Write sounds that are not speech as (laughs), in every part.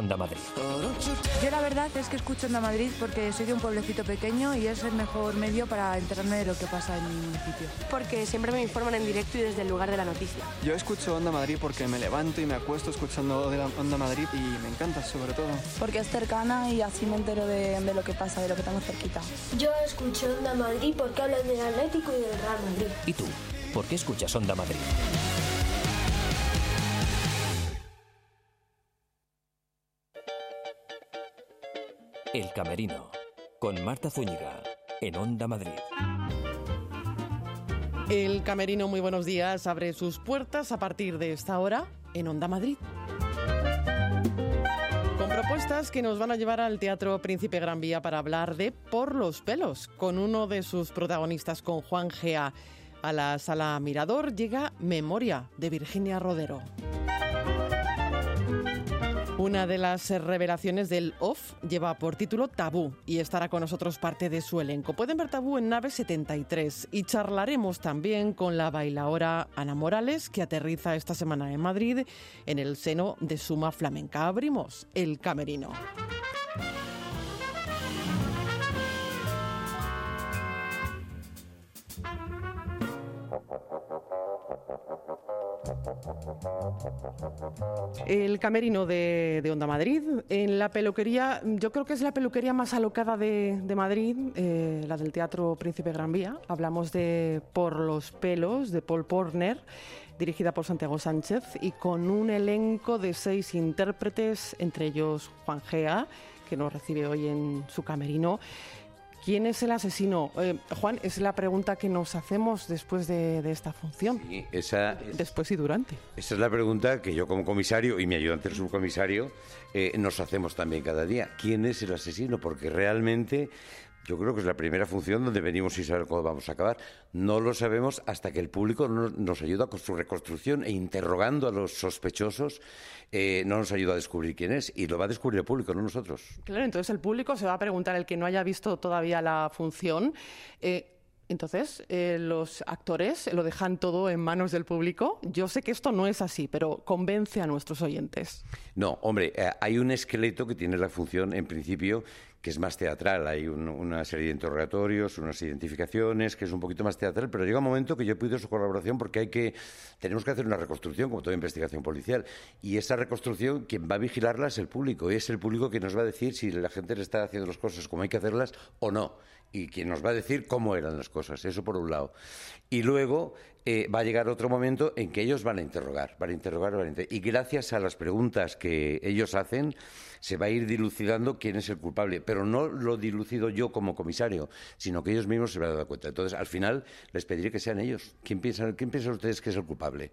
Onda Madrid. Yo la verdad es que escucho Onda Madrid porque soy de un pueblecito pequeño y es el mejor medio para enterarme de lo que pasa en mi municipio. Porque siempre me informan en directo y desde el lugar de la noticia. Yo escucho Onda Madrid porque me levanto y me acuesto escuchando Onda Madrid y me encanta sobre todo. Porque es cercana y así me entero de, de lo que pasa, de lo que tengo cerquita. Yo escucho Onda Madrid porque hablan del Atlético y del Real Madrid. ¿Y tú? ¿Por qué escuchas Onda Madrid? El Camerino, con Marta Zúñiga, en Onda Madrid. El Camerino, muy buenos días, abre sus puertas a partir de esta hora en Onda Madrid. Con propuestas que nos van a llevar al Teatro Príncipe Gran Vía para hablar de Por los pelos, con uno de sus protagonistas, con Juan Gea. A la sala Mirador llega Memoria de Virginia Rodero. Una de las revelaciones del OFF lleva por título Tabú y estará con nosotros parte de su elenco. Pueden ver Tabú en Nave 73 y charlaremos también con la bailaora Ana Morales que aterriza esta semana en Madrid en el seno de Suma Flamenca. Abrimos el camerino. (laughs) El camerino de, Onda Madrid, en la peluquería, yo creo que es la peluquería más alocada de, Madrid, eh, la del Teatro Príncipe Gran Vía. Hablamos de Por los pelos, de Paul Porner, dirigida por Santiago Sánchez, y con un elenco de seis intérpretes, entre ellos Juan Gea, que nos recibe hoy en su camerino. ¿Quién es el asesino? Eh, Juan, es la pregunta que nos hacemos después de, esta función. Sí, esa después y durante. Esa es la pregunta que yo como comisario y mi ayudante el subcomisario eh, nos hacemos también cada día. ¿Quién es el asesino? Porque realmente yo creo que es la primera función donde venimos y saber cómo vamos a acabar. No lo sabemos hasta que el público nos ayuda con su reconstrucción e interrogando a los sospechosos eh, no nos ayuda a descubrir quién es y lo va a descubrir el público, no nosotros. Claro, entonces el público se va a preguntar, el que no haya visto todavía la función, eh, entonces, eh, los actores lo dejan todo en manos del público. Yo sé que esto no es así, pero convence a nuestros oyentes. No, hombre, hay un esqueleto que tiene la función, en principio, que es más teatral. Hay una serie de interrogatorios, unas identificaciones, que es un poquito más teatral, pero llega un momento que yo pido su colaboración porque hay que, tenemos que hacer una reconstrucción, como toda investigación policial. Y esa reconstrucción, quien va a vigilarla es el público. Y es el público que nos va a decir si la gente le está haciendo las cosas como hay que hacerlas o no. Y quien nos va a decir cómo eran las cosas. Eso por un lado. Y luego eh, va a llegar otro momento en que ellos van a interrogar, van a interrogar, van a interrogar. Y gracias a las preguntas que ellos hacen, se va a ir dilucidando quién es el culpable, pero no lo dilucido yo como comisario, sino que ellos mismos se van a dar cuenta. Entonces, al final, les pediré que sean ellos. ¿Quién piensan, ¿quién piensan ustedes que es el culpable?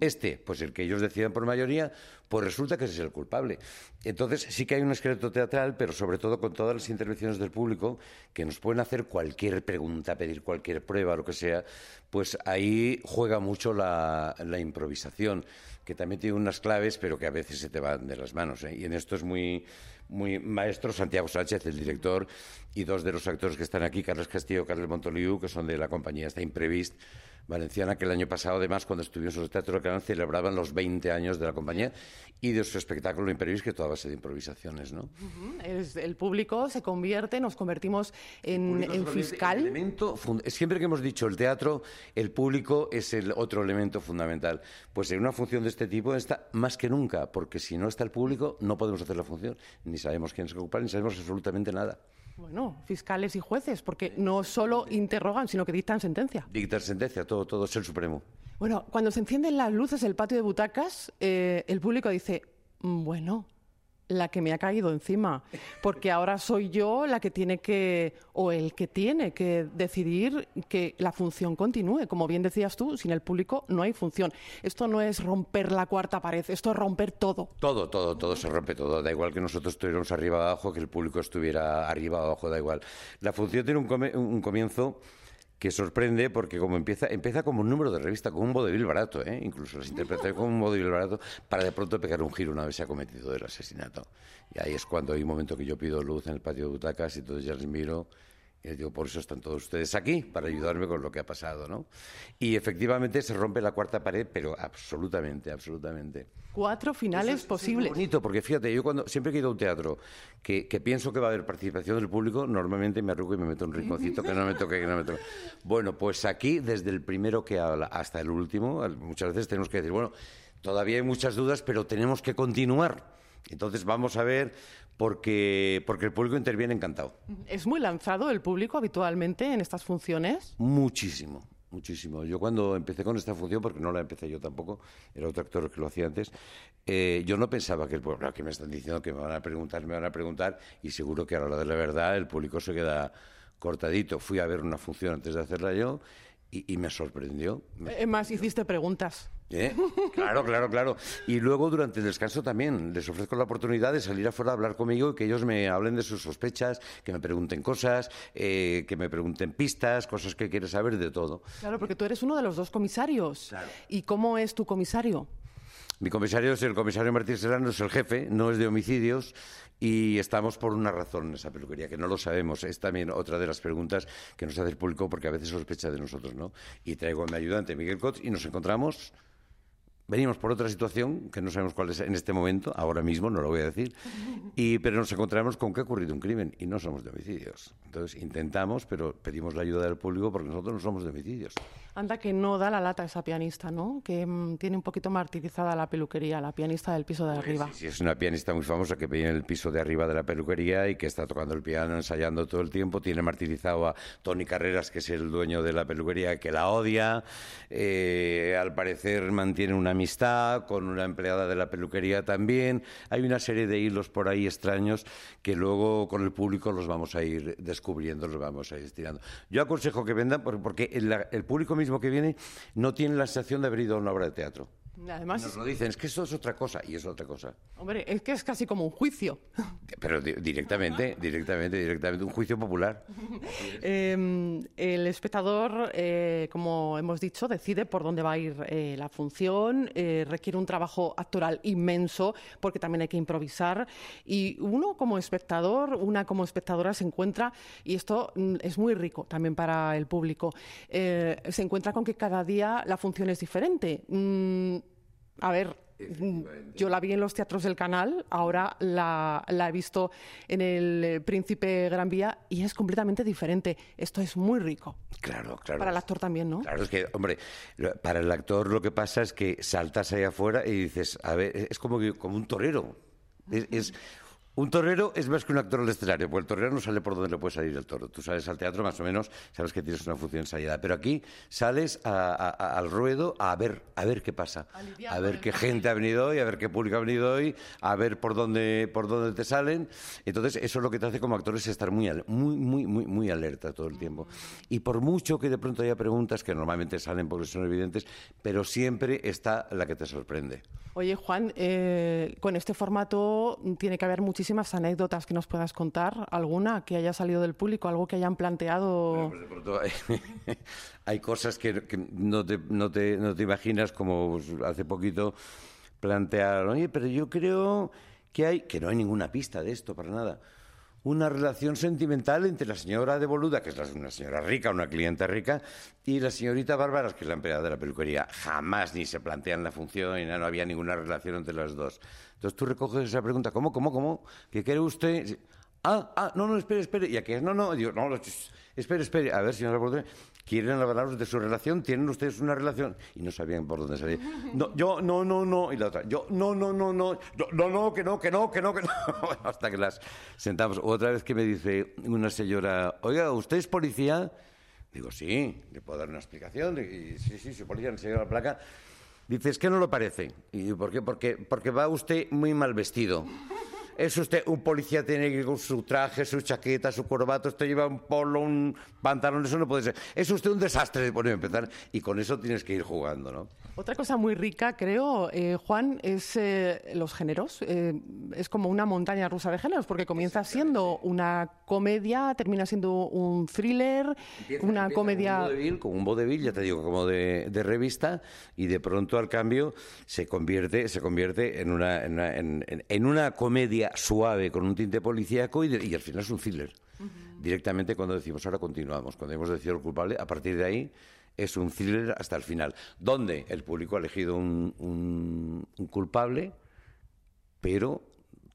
Este, pues el que ellos decidan por mayoría, pues resulta que ese es el culpable. Entonces, sí que hay un esqueleto teatral, pero sobre todo con todas las intervenciones del público, que nos pueden hacer cualquier pregunta, pedir cualquier prueba, lo que sea, pues ahí juega mucho la improvisación que también tiene unas claves, pero que a veces se te van de las manos. ¿eh? Y en esto es muy, muy maestro Santiago Sánchez, el director, y dos de los actores que están aquí, Carlos Castillo y Carlos Montoliu, que son de la compañía esta Imprevist, valenciana, que el año pasado, además, cuando estuvimos en el Teatro del Canal, celebraban los 20 años de la compañía y de su espectáculo Imprevis, que toda base de improvisaciones, ¿no? el público se convierte, nos convertimos en, fiscal. siempre que hemos dicho el teatro, el público es el otro elemento fundamental. Pues en una función de este tipo está más que nunca, porque si no está el público, no podemos hacer la función. Ni sabemos quién es el culpable, ni sabemos absolutamente nada. Bueno, fiscales y jueces, porque no solo interrogan, sino que dictan sentencia. Dictan sentencia, todo, todo es el Supremo. Bueno, cuando se encienden las luces del patio de butacas, eh, el público dice, mm, bueno, la que me ha caído encima, porque ahora soy yo la que tiene que, o el que tiene que decidir que la función continúe. Como bien decías tú, sin el público no hay función. Esto no es romper la cuarta pared, esto es romper todo. Todo, todo, todo se rompe todo. Da igual que nosotros estuviéramos arriba abajo, que el público estuviera arriba abajo, da igual. La función tiene un comienzo que sorprende porque como empieza empieza como un número de revista, como un vodevil barato, ¿eh? incluso las interpreta como un vodevil barato para de pronto pegar un giro una vez se ha cometido el asesinato. Y ahí es cuando hay un momento que yo pido luz en el patio de butacas y entonces ya les miro Y digo, por eso están todos ustedes aquí, para ayudarme con lo que ha pasado, ¿no? Y efectivamente se rompe la cuarta pared, pero absolutamente, absolutamente. Cuatro finales posibles. Es bonito, porque fíjate, yo cuando siempre que he ido a un teatro que, que pienso que va a haber participación del público, normalmente me arrugo y me meto un rinconcito que no me toque, que no me toque. Bueno, pues aquí, desde el primero que habla hasta el último, muchas veces tenemos que decir, bueno, todavía hay muchas dudas, pero tenemos que continuar. Entonces vamos a ver, porque, porque el público interviene encantado. ¿Es muy lanzado el público habitualmente en estas funciones? Muchísimo, muchísimo. Yo cuando empecé con esta función, porque no la empecé yo tampoco, era otro actor que lo hacía antes, eh, yo no pensaba que el pueblo, que me están diciendo que me van a preguntar, me van a preguntar, y seguro que a la hora de la verdad el público se queda cortadito. Fui a ver una función antes de hacerla yo y, y me sorprendió. Me- Eh, más, hiciste preguntas. ¿Eh? Claro, claro, claro. Y luego durante el descanso también les ofrezco la oportunidad de salir afuera a hablar conmigo y que ellos me hablen de sus sospechas, que me pregunten cosas, eh, que me pregunten pistas, cosas que quieren saber de todo. Claro, porque tú eres uno de los dos comisarios. ¿Y cómo es tu comisario? Mi comisario es el comisario Martín Serrano, es el jefe, no es de homicidios y estamos por una razón en esa peluquería, que no lo sabemos. Es también otra de las preguntas que nos hace el público porque a veces sospecha de nosotros, ¿no? Y traigo a mi ayudante Miguel Cots y nos encontramos. Venimos por otra situación que no sabemos cuál es en este momento, ahora mismo, no lo voy a decir, (laughs) y, pero nos encontramos con que ha ocurrido un crimen y no somos de homicidios. Entonces intentamos, pero pedimos la ayuda del público porque nosotros no somos de homicidios. Anda que no da la lata esa pianista, ¿no? Que mm, tiene un poquito martirizada la peluquería, la pianista del piso de arriba. Sí, es una pianista muy famosa que vive en el piso de arriba de la peluquería y que está tocando el piano, ensayando todo el tiempo. Tiene martirizado a Tony Carreras, que es el dueño de la peluquería, que la odia. Eh, al parecer mantiene una amistad con una empleada de la peluquería también. Hay una serie de hilos por ahí extraños que luego con el público los vamos a ir descubriendo, los vamos a ir estirando. Yo aconsejo que vendan por- porque el, el público mismo que viene no tiene la sensación de haber ido a una obra de teatro. Además, Nos lo dicen, es que eso es otra cosa y es otra cosa. hombre, es que es casi como un juicio. (laughs) Pero di- directamente, directamente, directamente, un juicio popular. (laughs) Eh, el espectador, eh, como hemos dicho, decide por dónde va a ir eh, la función, eh, requiere un trabajo actoral inmenso porque también hay que improvisar y uno como espectador, una como espectadora se encuentra, y esto mm, es muy rico también para el público, se encuentra con que cada día la función es diferente. Mm, a ver, yo la vi en los teatros del canal, ahora la, la he visto en el eh, Príncipe Gran Vía y es completamente diferente. Esto es muy rico. Claro, claro. Para el actor también, ¿no? Claro, es que, hombre, para el actor lo que pasa es que saltas ahí afuera y dices, a ver, es es como, que- como un torero. Es, es- un torero es más que un actor al escenario, porque el torero no sale por donde le puede salir el toro. Tú sales al teatro más o menos, sabes que tienes una función ensayada, pero aquí sales a- a- a- al ruedo a ver, a ver qué pasa, a ver qué gente ha venido hoy, a ver qué público ha venido hoy, a ver por dónde, por dónde te salen. Entonces, eso es lo que te hace como actor es estar muy, muy, muy, muy, muy alerta todo el tiempo. Y por mucho que de pronto haya preguntas que normalmente salen porque son evidentes, pero siempre está la que te sorprende. Oye, Juan, eh, con este formato tiene que haber muchísimas anécdotas que nos puedas contar. ¿Alguna que haya salido del público? ¿Algo que hayan planteado? Pues (laughs) hay, cosas que, que no, te, no, te, no te imaginas, como hace poquito plantearon, oye, pero yo creo que hay, que no hay ninguna pista de esto para nada, una relación sentimental entre la señora de Boluda, que es una señora rica, una clienta rica, y la señorita Bárbara, que es la empleada de la peluquería. Jamás ni se plantean la función, nada, no había ninguna relación entre las dos. Entonces tú recoges esa pregunta, ¿cómo, cómo, cómo? ¿Qué quiere usted? Ah, ah, no, no, espere, espere. Y aquí es, no, no, digo, no, espere, espere. A ver, señora Boluda, ¿quieren hablaros de su relación? ¿Tienen ustedes una relación? Y no sabían por dónde salir. No, yo, no, no, no. Y la otra, yo, no, no, no, no. No, no, que no, que no, que no, que no. (laughs) Hasta que las sentamos. Otra vez que me dice una señora, oiga, ¿usted es policía? Digo, sí, le puedo dar una explicación. Y, sí, sí, soy policía, enseño la placa. Dice, es que no lo parece. Y ¿por qué? Porque, porque va usted muy mal vestido. Es usted un policía, tiene que ir con su traje, su chaqueta, su corbata, usted lleva un polo, un pantalón, eso no puede ser. Es usted un desastre de poner a empezar y con eso tienes que ir jugando, ¿no? Otra cosa muy rica, creo, eh, Juan, es eh, los géneros. Eh, es como una montaña rusa de géneros, porque comienza siendo una comedia, termina siendo un thriller, una comedia... Como un vodevil, como un vodevil, ya te digo, como de, de revista, y de pronto al cambio se convierte, se convierte en una, en una, en- en- en una comedia suave con un tinte policíaco y, de- y al final es un thriller. Directamente cuando decimos ahora continuamos, cuando hemos decidido el culpable, a partir de ahí es un thriller hasta el final, donde el público ha elegido un, un- un culpable, pero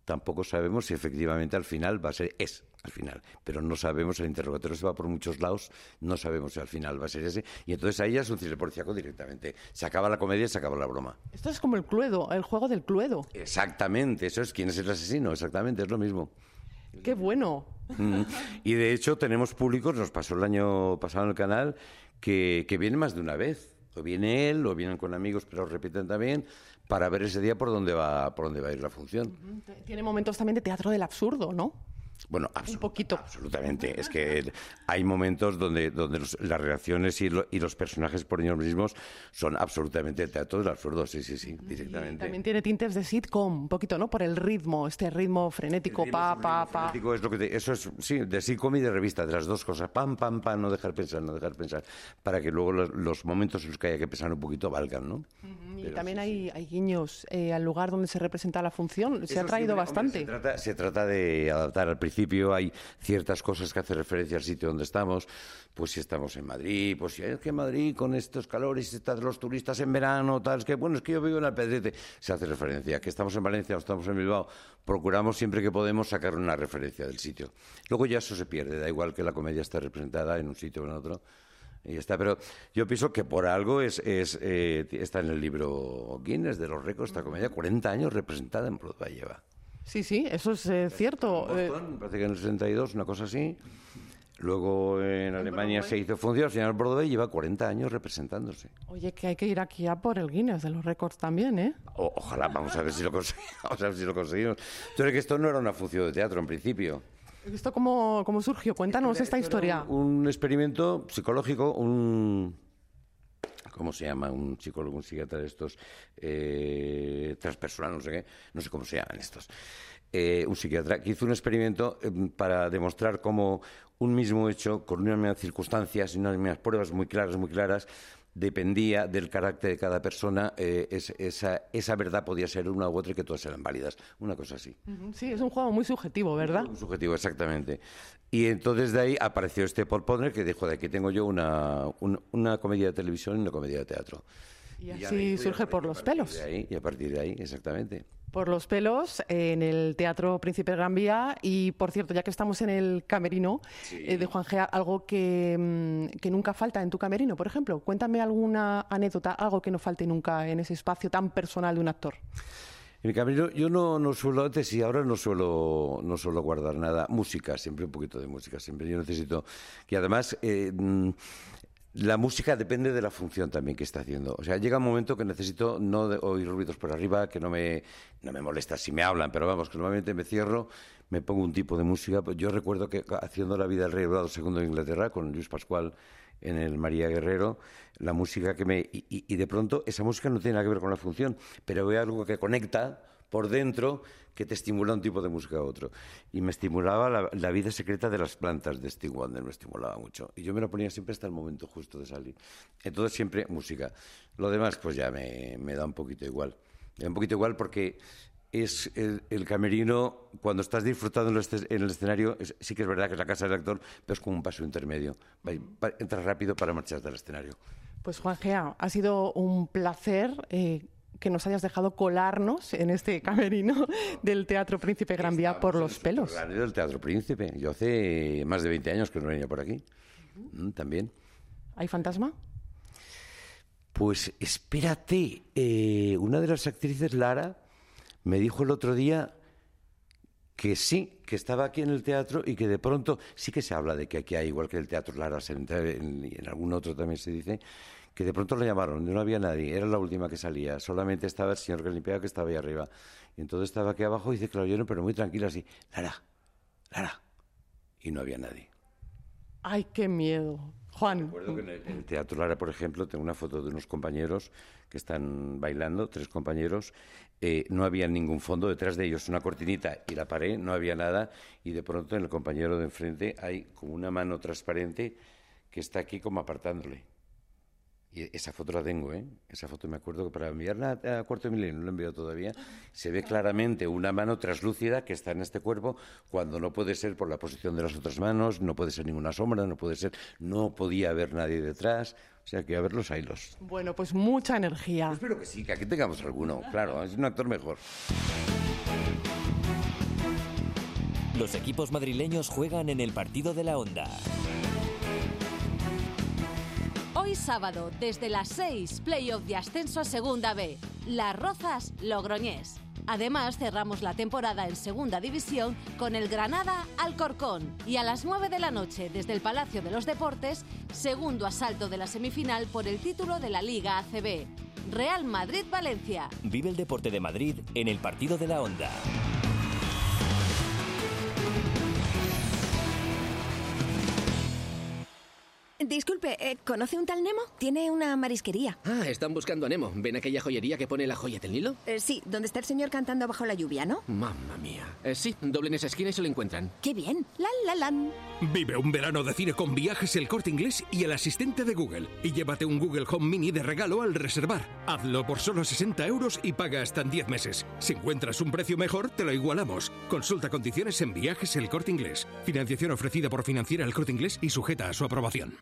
tampoco sabemos si efectivamente al final va a ser es al final, pero no sabemos, el interrogatorio se va por muchos lados, no sabemos si al final va a ser ese, y entonces ahí ya es un thriller policíaco directamente. Se acaba la comedia y se acaba la broma. Esto es como el Cluedo, el juego del Cluedo. Exactamente, eso es quién es el asesino, exactamente, es lo mismo. Qué bueno. Y de hecho tenemos públicos, nos pasó el año pasado en el canal, que, que vienen más de una vez. O viene él, o vienen con amigos, pero repiten también, para ver ese día por dónde va, por dónde va a ir la función. Tiene momentos también de teatro del absurdo, ¿no? Bueno, absolu- poquito. Absolutamente. Es que hay momentos donde, donde los- las reacciones y, lo- y los personajes por ellos mismos son absolutamente teatro del absurdo, sí, sí, sí, directamente. También tiene tintes de sitcom, un poquito, ¿no? Por el ritmo, este ritmo frenético, pa, pa, pa. Frenético es lo que te- eso es, sí, de sitcom y de revista, de las dos cosas. Pam, pam, pam, no dejar pensar, no dejar pensar. Para que luego los, los momentos en los que haya que pensar un poquito valgan, ¿no? Y Pero también sí, hay, hay guiños eh, al lugar donde se representa la función. Se Eso ha traído siempre, hombre, bastante. se, trata, se trata de adaptar. Al principio hay ciertas cosas que hacen referencia al sitio donde estamos. Pues si estamos en Madrid, pues si es que Madrid con estos calores están los turistas en verano, tal, es que bueno, es que yo vivo en Alpedrete. Se hace referencia. Que estamos en Valencia o estamos en Bilbao, procuramos siempre que podemos sacar una referencia del sitio. Luego ya eso se pierde, da igual que la comedia esté representada en un sitio o en otro. Y está, pero yo pienso que por algo es, es, eh, está en el libro Guinness de los récords esta comedia, 40 años representada en Broadway lleva. Sí, sí, eso es eh, cierto. Eh, Boston, me parece que en el 62, una cosa así. Luego en Alemania se hizo función, al final Broadway lleva 40 años representándose. oye, que hay que ir aquí a por el Guinness de los récords también, ¿eh? O- ojalá, vamos a ver si lo conseguimos. (laughs) Vamos a ver si lo conseguimos. Entonces, que esto no era una función de teatro en principio. ¿Esto cómo, cómo surgió? Cuéntanos esta historia. Un experimento psicológico, un... ¿Cómo se llama? Un psicólogo, un psiquiatra de estos, eh, transpersonal, no sé qué, no sé cómo se llaman estos. Eh, un psiquiatra que hizo un experimento eh, para demostrar cómo un mismo hecho, con unas mismas circunstancias y unas mismas pruebas muy claras, muy claras, dependía del carácter de cada persona, eh, es- esa, esa verdad podía ser una u otra y que todas eran válidas. Una cosa así. Sí, es un juego muy subjetivo, ¿verdad? Subjetivo, exactamente. Y entonces de ahí apareció este Paul Podner que dijo, de aquí tengo yo una, un- una comedia de televisión y una comedia de teatro. Y así surge por los pelos. ahí, y a partir de ahí, exactamente. Por los pelos en el Teatro Príncipe Gran Vía. Y por cierto, ya que estamos en el camerino eh, de Juan Gea, algo que, mm, que nunca falta en tu camerino, por ejemplo. Cuéntame alguna anécdota, algo que no falte nunca en ese espacio tan personal de un actor. En el camino yo no, no suelo, antes y ahora no suelo, no suelo guardar nada. Música, siempre un poquito de música, siempre. Yo necesito. Y además, eh, mm, la música depende de la función también que está haciendo. O sea, llega un momento que necesito no oír ruidos por arriba, que no me, no me molesta si me hablan, pero vamos, que normalmente me cierro, me pongo un tipo de música. Pues Yo recuerdo que haciendo La vida del rey Eduardo II de Inglaterra, con Luis Pascual en el María Guerrero, la música que me... Y, y- y de pronto esa música no tiene nada que ver con la función, pero veo algo que conecta por dentro que te estimula un tipo de música a otro. Y me estimulaba la, vida secreta de las plantas de Steve Wonder, me estimulaba mucho. Y yo me lo ponía siempre hasta el momento justo de salir. Entonces siempre música. Lo demás pues ya me, me da un poquito igual. Me da un poquito igual porque es el, camerino, cuando estás disfrutando en el, esce- en el escenario, es- sí que es verdad que es la casa del actor, pero es como un paso intermedio. Entras rápido para marcharte al escenario. Pues Juan Gea, ha sido un placer eh, que nos hayas dejado colarnos en este camerino (laughs) del Teatro Príncipe Gran Vía por los pelos. Del Teatro Príncipe. Yo hace más de 20 años que no venía por aquí. Mm, También. ¿Hay fantasma? Pues espérate, eh, una de las actrices, Lara, me dijo el otro día que sí, que estaba aquí en el teatro y que de pronto sí que se habla de que aquí hay, igual que el teatro Lara, en, y en algún otro también se dice, que de pronto lo llamaron, no había nadie, era la última que salía, solamente estaba el señor que limpiaba que estaba ahí arriba. Y entonces estaba aquí abajo y dice que lo oyeron, pero muy tranquila así, Lara, Lara. Y no había nadie. ¡Ay, qué miedo! Juan, Recuerdo que en el, en el Teatro Lara, por ejemplo, tengo una foto de unos compañeros que están bailando, tres compañeros. eh, no había ningún fondo, detrás de ellos una cortinita y la pared, no había nada. Y de pronto en el compañero de enfrente hay como una mano transparente que está aquí como apartándole. Y esa foto la tengo, ¿eh? Esa foto me acuerdo que para enviarla a Cuarto de Milenio, no la he enviado todavía, se ve claramente una mano traslúcida que está en este cuerpo cuando no puede ser por la posición de las otras manos, no puede ser ninguna sombra, no puede ser, no podía haber nadie detrás. O sea que a ver los hilos. Bueno, pues mucha energía. Espero que sí, que aquí tengamos alguno. Claro, es un actor mejor. Los equipos madrileños juegan en el partido de la Onda. Sábado, desde las 6, playoff de ascenso a Segunda B. Las Rozas, Logroñés. Además, cerramos la temporada en Segunda División con el Granada Alcorcón. Y a las 9 de la noche, desde el Palacio de los Deportes, segundo asalto de la semifinal por el título de la Liga ACB. Real Madrid-Valencia. Vive el deporte de Madrid en el partido de la Onda. Disculpe, eh, ¿conoce un tal Nemo? Tiene una marisquería. Ah, están buscando a Nemo. ¿Ven aquella joyería que pone la joya del Nilo? Eh, sí, donde está el señor cantando bajo la lluvia, ¿no? Mamma mía. Eh, sí, doblen esa esquina y se lo encuentran. ¡Qué bien! ¡La, la, lan! Vive un verano de cine con viajes El Corte Inglés y el asistente de Google. Y llévate un Google Home Mini de regalo al reservar. Hazlo por solo 60 euros y paga hasta en 10 meses. Si encuentras un precio mejor, te lo igualamos. Consulta condiciones en viajes El Corte Inglés. Financiación ofrecida por Financiera El Corte Inglés y sujeta a su aprobación.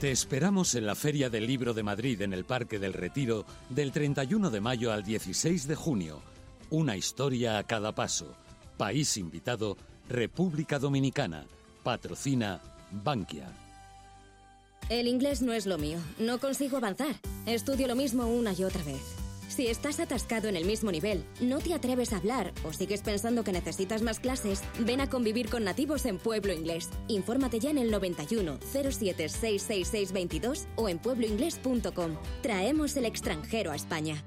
Te esperamos en la Feria del Libro de Madrid en el Parque del Retiro del 31 de mayo al 16 de junio. Una historia a cada paso. País invitado, República Dominicana. Patrocina Bankia. El inglés no es lo mío. No consigo avanzar. Estudio lo mismo una y otra vez. Si estás atascado en el mismo nivel, no te atreves a hablar o sigues pensando que necesitas más clases, ven a convivir con nativos en Pueblo Inglés. Infórmate ya en el 91 07 66622 o en puebloinglés.com. Traemos el extranjero a España.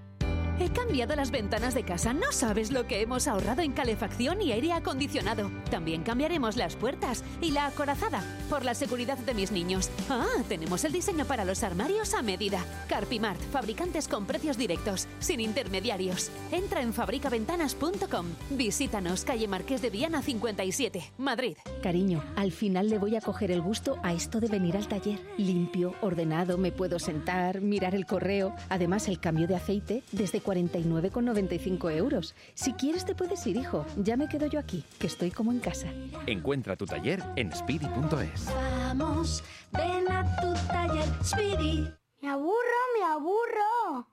He cambiado las ventanas de casa. No sabes lo que hemos ahorrado en calefacción y aire acondicionado. También cambiaremos las puertas y la acorazada por la seguridad de mis niños. Ah, tenemos el diseño para los armarios a medida. Carpimart, fabricantes con precios directos, sin intermediarios. Entra en fabricaventanas.com. Visítanos, calle Marqués de Viana 57, Madrid. Cariño, al final le voy a coger el gusto a esto de venir al taller. Limpio, ordenado, me puedo sentar, mirar el correo. Además, el cambio de aceite desde 49,95 euros. Si quieres te puedes ir, hijo. Ya me quedo yo aquí, que estoy como en casa. Encuentra tu taller en speedy.es. Vamos, ven a tu taller, Speedy. Me aburro, me aburro.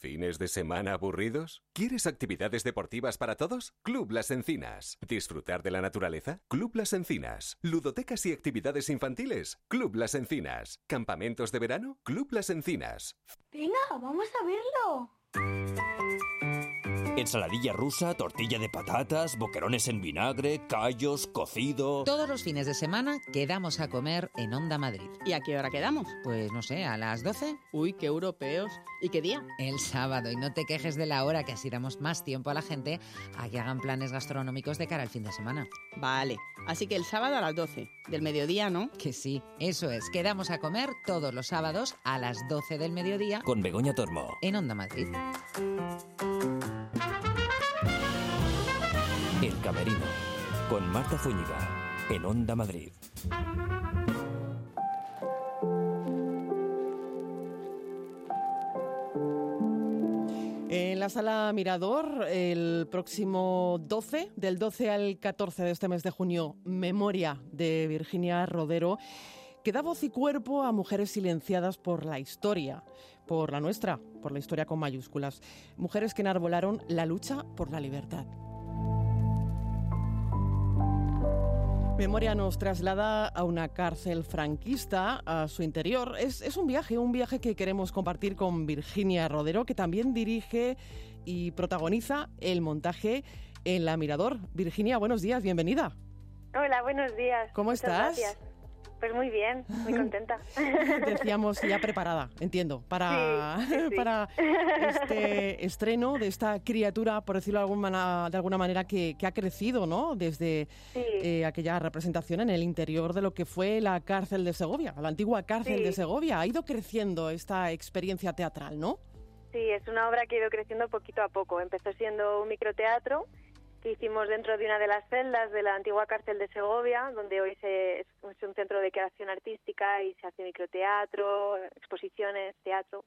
¿Fines de semana aburridos? ¿Quieres actividades deportivas para todos? Club Las Encinas. ¿Disfrutar de la naturaleza? Club Las Encinas. ¿Ludotecas y actividades infantiles? Club Las Encinas. ¿Campamentos de verano? Club Las Encinas. Venga, vamos a verlo. Música Ensaladilla rusa, tortilla de patatas, boquerones en vinagre, callos, cocido. Todos los fines de semana quedamos a comer en Onda Madrid. ¿Y a qué hora quedamos? Pues no sé, a las 12. Uy, qué europeos. ¿Y qué día? El sábado. Y no te quejes de la hora, que así damos más tiempo a la gente a que hagan planes gastronómicos de cara al fin de semana. Vale. Así que el sábado a las 12. Del mediodía, ¿no? Que sí, eso es. Quedamos a comer todos los sábados a las 12 del mediodía. Con Begoña Tormo. En Onda Madrid. El Camerino, con Marta Zúñiga, en Onda Madrid. En la sala Mirador, el próximo 12, del 12 al 14 de este mes de junio, Memoria de Virginia Rodero, que da voz y cuerpo a mujeres silenciadas por la historia, por la nuestra, por la historia con mayúsculas. Mujeres que enarbolaron la lucha por la libertad. Memoria nos traslada a una cárcel franquista, a su interior. Es, es, un viaje, un viaje que queremos compartir con Virginia Rodero, que también dirige y protagoniza el montaje en La Mirador. Virginia, buenos días, bienvenida. Hola, buenos días. ¿Cómo Muchas estás? Gracias. Pues muy bien, muy contenta. (laughs) Decíamos ya preparada, entiendo, para, sí, sí, sí. para (laughs) este estreno de esta criatura, por decirlo de alguna, de alguna manera, que, que, ha crecido, ¿no? Desde eh, aquella representación en el interior de lo que fue la cárcel de Segovia, la antigua cárcel de Segovia. Ha ido creciendo esta experiencia teatral, ¿no? Sí, es una obra que ha ido creciendo poquito a poco. Empezó siendo un microteatro que hicimos dentro de una de las celdas de la antigua cárcel de Segovia, donde hoy se, es un centro de creación artística y se hace microteatro, exposiciones, teatro.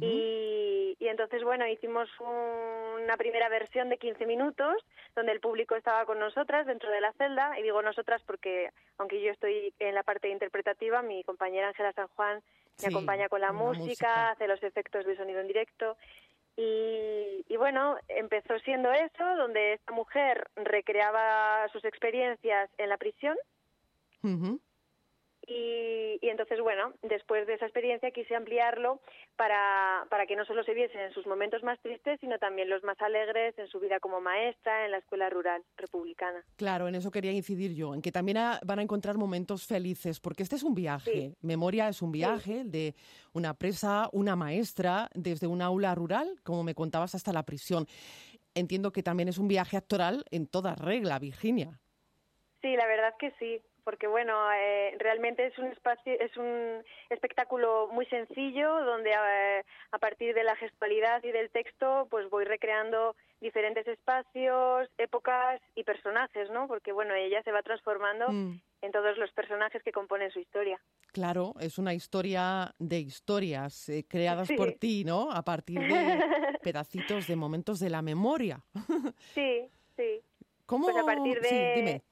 y, y entonces, bueno, hicimos una primera versión de 15 minutos, donde el público estaba con nosotras dentro de la celda, y digo nosotras porque, aunque yo estoy en la parte interpretativa, mi compañera Ángela San Juan me Sí, acompaña con la, la música, música. hace los efectos de sonido en directo. Y, y bueno, empezó siendo eso, donde esta mujer recreaba sus experiencias en la prisión. Y, y entonces, bueno, después de esa experiencia quise ampliarlo para, para que no solo se viesen en sus momentos más tristes, sino también los más alegres en su vida como maestra en la escuela rural republicana. Claro, en eso quería incidir yo, en que también a- van a encontrar momentos felices, porque este es un viaje. Memoria es un viaje de una presa, una maestra, desde un aula rural, como me contabas, hasta la prisión. Entiendo que también es un viaje actoral en toda regla, Virginia. Sí, la verdad que sí, porque bueno, eh, realmente es un espacio, es un espectáculo muy sencillo donde eh, a partir de la gestualidad y del texto, pues voy recreando diferentes espacios, épocas y personajes, ¿no? Porque bueno, ella se va transformando Mm. en todos los personajes que componen su historia. Claro, es una historia de historias eh, creadas Sí. por ti, ¿no? A partir de (laughs) pedacitos de momentos de la memoria. (laughs) Sí, sí. ¿Cómo? Pues a partir de... Sí, dime.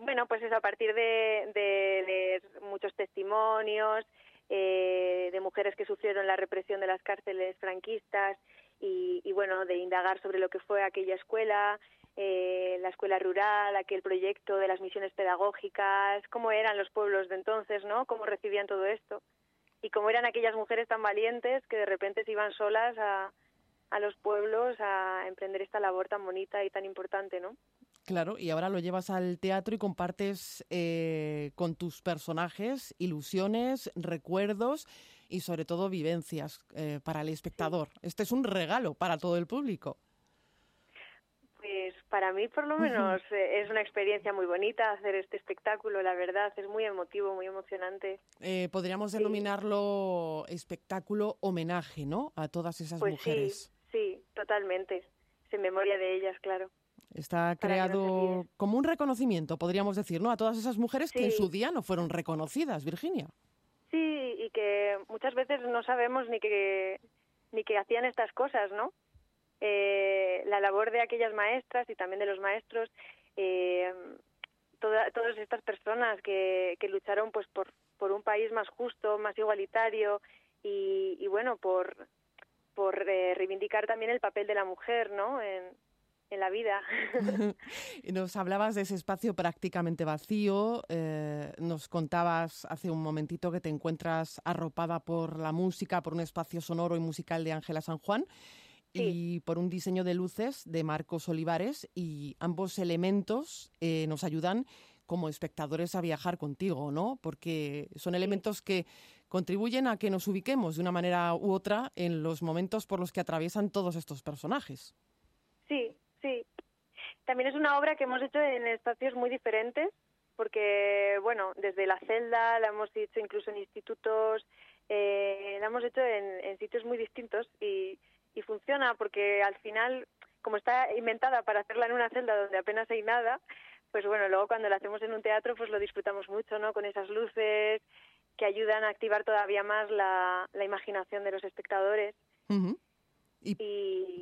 Bueno, pues eso, a partir de, de leer muchos testimonios eh, de mujeres que sufrieron la represión de las cárceles franquistas y, y, bueno, de indagar sobre lo que fue aquella escuela, eh, la escuela rural, aquel proyecto de las misiones pedagógicas, cómo eran los pueblos de entonces, ¿no? Cómo recibían todo esto y cómo eran aquellas mujeres tan valientes que de repente se iban solas a, a los pueblos a emprender esta labor tan bonita y tan importante, ¿no? Claro, y ahora lo llevas al teatro y compartes eh, con tus personajes ilusiones, recuerdos y sobre todo vivencias eh, para el espectador. Este es un regalo para todo el público. Pues para mí, por lo menos, eh, es una experiencia muy bonita hacer este espectáculo, la verdad. Es muy emotivo, muy emocionante. Eh, podríamos denominarlo espectáculo homenaje, ¿no? A todas esas Pues mujeres. sí, sí, totalmente. Es en memoria de ellas, claro. Está no creado como un reconocimiento, podríamos decir, ¿no? A todas esas mujeres que en su día no fueron reconocidas, Virginia. Sí, y que muchas veces no sabemos ni que, ni que hacían estas cosas, ¿no? Eh, la labor de aquellas maestras y también de los maestros, eh, toda- todas estas personas que, que lucharon pues por, por un país más justo, más igualitario y, y bueno, por, por eh, reivindicar también el papel de la mujer, ¿no? En, en la vida. (laughs) (laughs) Nos hablabas de ese espacio prácticamente vacío, eh, nos contabas hace un momentito que te encuentras arropada por la música, por un espacio sonoro y musical de Ángela San Juan y por un diseño de luces de Marcos Olivares y ambos elementos eh, nos ayudan como espectadores a viajar contigo, ¿no? Porque son elementos que contribuyen a que nos ubiquemos de una manera u otra en los momentos por los que atraviesan todos estos personajes. Sí, sí. También es una obra que hemos hecho en espacios muy diferentes, porque, bueno, desde la celda, la hemos hecho incluso en institutos, eh, la hemos hecho en, sitios muy distintos y, y funciona porque al final, como está inventada para hacerla en una celda donde apenas hay nada, pues bueno, luego cuando la hacemos en un teatro, pues lo disfrutamos mucho, ¿no? Con esas luces que ayudan a activar todavía más la, la imaginación de los espectadores. Ujú. Y,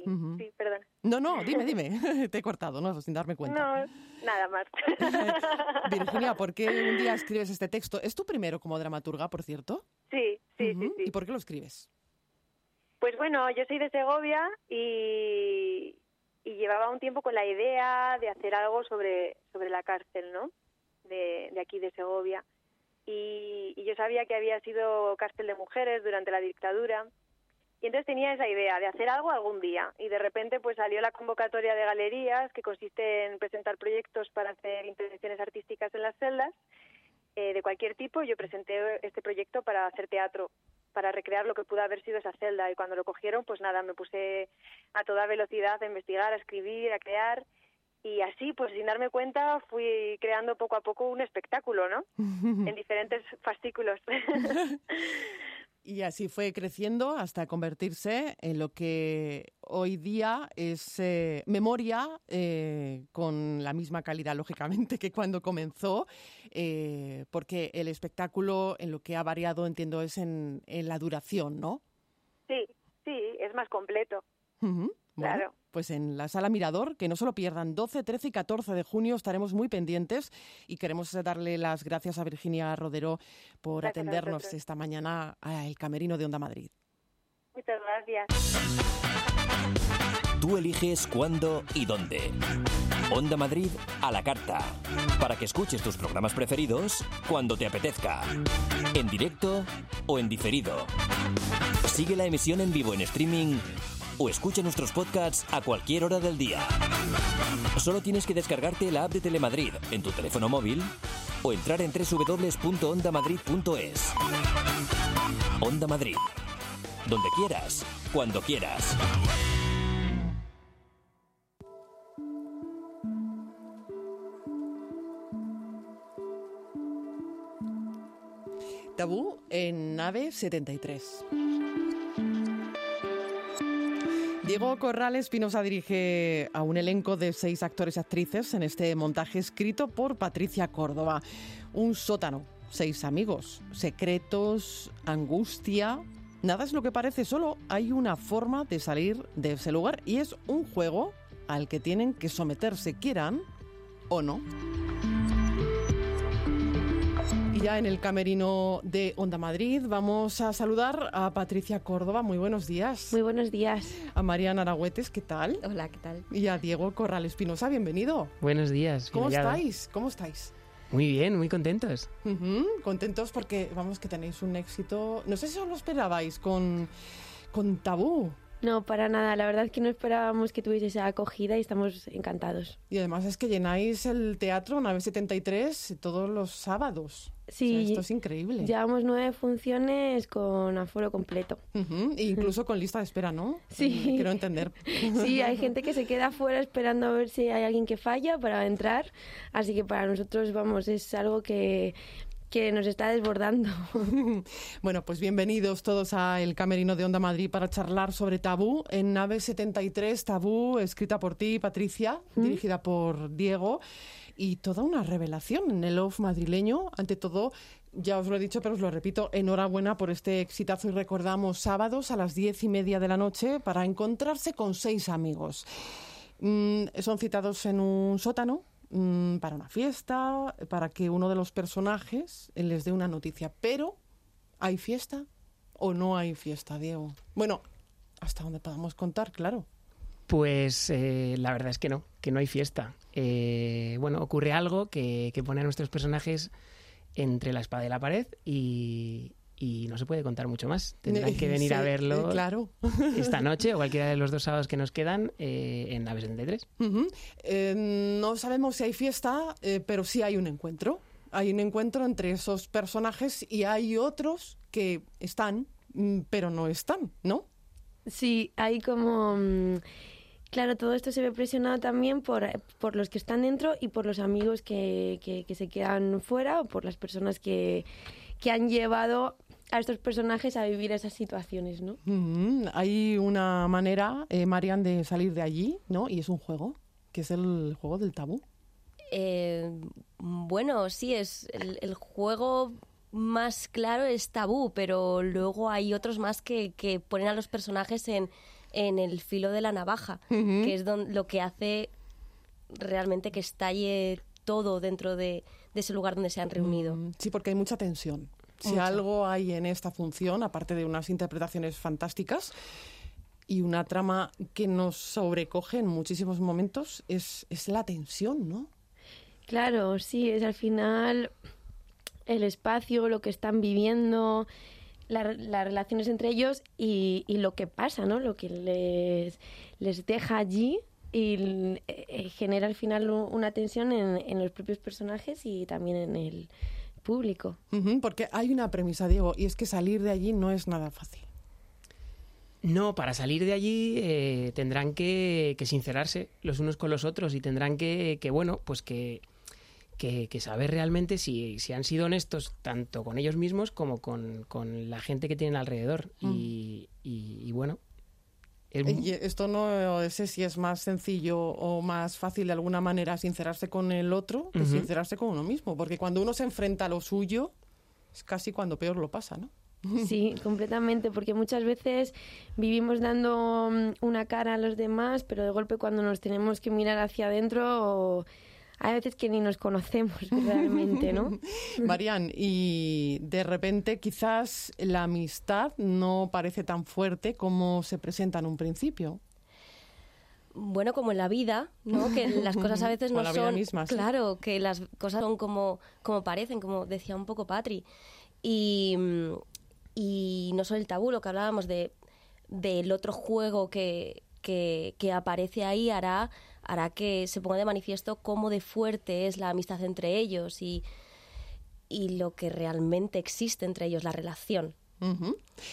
sí, perdón. No, no, dime, dime. (laughs) Te he cortado, ¿no? Sin darme cuenta. No, nada más. (laughs) Virginia, ¿por qué un día (laughs) escribes este texto? ¿Es tu primero como dramaturga, por cierto? Sí, sí, sí. ¿Y por qué lo escribes? Pues bueno, yo soy de Segovia y, y llevaba un tiempo con la idea de hacer algo sobre, sobre la cárcel, ¿no? De, de aquí de Segovia. Y, y yo sabía que había sido cárcel de mujeres durante la dictadura. Y entonces tenía esa idea de hacer algo algún día. Y de repente pues salió la convocatoria de galerías que consiste en presentar proyectos para hacer intervenciones artísticas en las celdas eh, de cualquier tipo. Yo presenté este proyecto para hacer teatro, para recrear lo que pudo haber sido esa celda. Y cuando lo cogieron, pues nada, me puse a toda velocidad a investigar, a escribir, a crear. Y así, pues sin darme cuenta, fui creando poco a poco un espectáculo, ¿no? (laughs) En diferentes fascículos. (laughs) Y así fue creciendo hasta convertirse en lo que hoy día es eh, memoria eh, con la misma calidad, lógicamente, que cuando comenzó, eh, porque el espectáculo en lo que ha variado, entiendo, es en, en la duración, ¿no? Sí, sí, es más completo. Ujú. Bueno, Claro. pues en la sala Mirador, que no solo pierdan 12, 13 y 14 de junio, estaremos muy pendientes y queremos darle las gracias a Virginia Rodero por Gracias atendernos esta mañana al Camerino de Onda Madrid. Muchas gracias. Tú eliges cuándo y dónde. Onda Madrid a la carta. Para que escuches tus programas preferidos cuando te apetezca. En directo o en diferido. Sigue la emisión en vivo en streaming o escucha nuestros podcasts a cualquier hora del día. Solo tienes que descargarte la app de Telemadrid en tu teléfono móvil o entrar en www.ondamadrid.es. Onda Madrid. Donde quieras, cuando quieras. Tabú en nave 73. Diego Corrales Pinoza dirige a un elenco de seis actores y actrices en este montaje escrito por Patricia Córdoba. Un sótano, seis amigos, secretos, angustia. Nada es lo que parece, solo hay una forma de salir de ese lugar y es un juego al que tienen que someterse, quieran o no. Y ya en el camerino de Onda Madrid vamos a saludar a Patricia Córdoba. Muy buenos días. Muy buenos días. A Mariana Aragüetes, ¿qué tal? Hola, ¿qué tal? Y a Diego Corral Espinosa, bienvenido. Buenos días. ¿Cómo estáis? ¿Cómo estáis? Muy bien, muy contentos. Contentos porque vamos que tenéis un éxito. No sé si os lo esperabais con, con Tabú. No, para nada. La verdad es que no esperábamos que tuviese esa acogida y estamos encantados. Y además es que llenáis el teatro Nave 73 todos los sábados. Sí, O sea, esto es increíble. Llevamos nueve funciones con aforo completo. Ujú, e incluso con lista de espera, ¿no? (laughs) Sí. Eh, Quiero entender. (laughs) Sí, hay gente que se queda afuera esperando a ver si hay alguien que falla para entrar. Así que para nosotros, vamos, es algo que, que nos está desbordando. (laughs) Bueno, pues bienvenidos todos a El Camerino de Onda Madrid para charlar sobre Tabú en Nave 73, Tabú, escrita por ti, Patricia, dirigida por Diego, y toda una revelación en el off madrileño. Ante todo, ya os lo he dicho, pero os lo repito, enhorabuena por este exitazo y recordamos sábados a las diez y media de la noche para encontrarse con seis amigos. Mm, son citados en un sótano mm, para una fiesta, para que uno de los personajes les dé una noticia. Pero, ¿hay fiesta o no hay fiesta, Diego? Bueno, hasta donde podamos contar, claro. Pues eh, la verdad es que no, que no hay fiesta. Eh, bueno, ocurre algo que, que pone a nuestros personajes entre la espada y la pared y, y no se puede contar mucho más. (laughs) Tendrán que venir a verlo claro. (laughs) esta noche o cualquiera de los dos sábados que nos quedan eh, en Nave 73. Ujú. Eh, no sabemos si hay fiesta, eh, pero sí hay un encuentro. Hay un encuentro entre esos personajes y hay otros que están, mm, pero no están, ¿no? Sí, hay como... mm, Claro, todo esto se ve presionado también por, por los que están dentro y por los amigos que, que- que se quedan fuera o por las personas que, que han llevado a estos personajes a vivir esas situaciones, ¿no? Hay una manera, eh, Marian, de salir de allí, ¿no? Y es un juego, que es el juego del tabú. Eh, bueno, sí, es el, el juego más claro es tabú, pero luego hay otros más que, que ponen a los personajes en, en el filo de la navaja, que es don- lo que hace realmente que estalle todo dentro de, de ese lugar donde se han reunido. Sí, porque hay mucha tensión. Si algo hay en esta función, aparte de unas interpretaciones fantásticas y una trama que nos sobrecoge en muchísimos momentos, es, es la tensión, ¿no? Claro, sí, es al final el espacio, lo que están viviendo, la- las relaciones entre ellos y, y lo que pasa, ¿no? Lo que les, les deja allí y eh, eh, genera al final una tensión en, en los propios personajes y también en el público. Porque hay una premisa, Diego, y es que salir de allí no es nada fácil. No, para salir de allí eh, tendrán que, que sincerarse los unos con los otros y tendrán que, que, bueno, pues que, que, que saber realmente si, si han sido honestos tanto con ellos mismos como con, con la gente que tienen alrededor. Mm. Y, y- y bueno, Y esto no sé si es más sencillo o más fácil de alguna manera sincerarse con el otro que sincerarse con uno mismo, porque cuando uno se enfrenta a lo suyo es casi cuando peor lo pasa, ¿no? (laughs) Sí, completamente, porque muchas veces vivimos dando mm, una cara a los demás, pero de golpe cuando nos tenemos que mirar hacia adentro, hay veces que ni nos conocemos (laughs) realmente, ¿no? Marian, y de repente quizás la amistad no parece tan fuerte como se presenta en un principio. bueno, como en la vida, ¿no? Que las cosas a veces Como no la vida son... misma, sí. Claro, que las cosas son como, como parecen, como decía un poco Patri. Y, y no solo el tabú, lo que hablábamos de del otro juego que, que, que aparece ahí hará, hará que se ponga de manifiesto cómo de fuerte es la amistad entre ellos y, y lo que realmente existe entre ellos, la relación.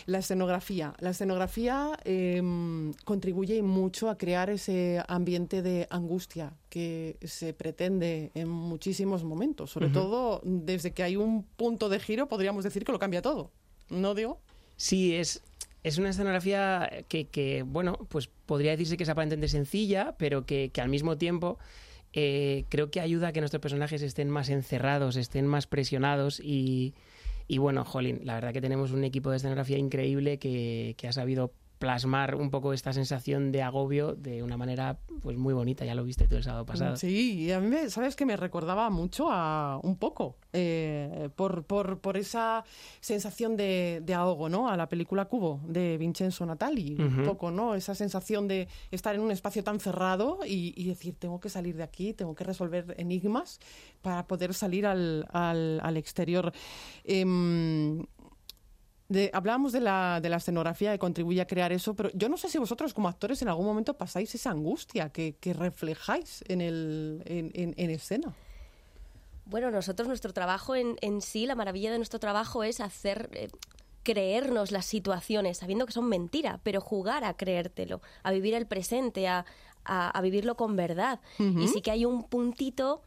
La escenografía. La escenografía em, contribuye mucho a crear ese ambiente de angustia que se pretende en muchísimos momentos. Sobre todo desde que hay un punto de giro, podríamos decir que lo cambia todo. ¿No digo? Sí, es, es una escenografía que, bueno, pues podría decirse que es aparentemente sencilla, pero que, al mismo tiempo eh, creo que ayuda a que nuestros personajes estén más encerrados, estén más presionados y, y bueno, jolín, la verdad que tenemos un equipo de escenografía increíble que ha sabido plasmar un poco esta sensación de agobio de una manera pues muy bonita, ya lo viste tú el sábado pasado. Sí, y a mí, me- ¿sabes que Me recordaba mucho a un poco, eh, por, por, por esa sensación de, de ahogo, ¿no? A la película Cubo de Vincenzo Natali, un poco, ¿no? Esa sensación de estar en un espacio tan cerrado y, y decir, tengo que salir de aquí, tengo que resolver enigmas para poder salir al, al, al exterior. Em, de- hablábamos de la, de la escenografía que contribuye a crear eso, pero yo no sé si vosotros como actores en algún momento pasáis esa angustia que, que reflejáis en, el, en, en- en escena. Bueno, nosotros, nuestro trabajo en, en sí, la maravilla de nuestro trabajo es hacer eh, creernos las situaciones, sabiendo que son mentira, pero jugar a creértelo, a vivir el presente, a, a- a vivirlo con verdad. Y sí que hay un puntito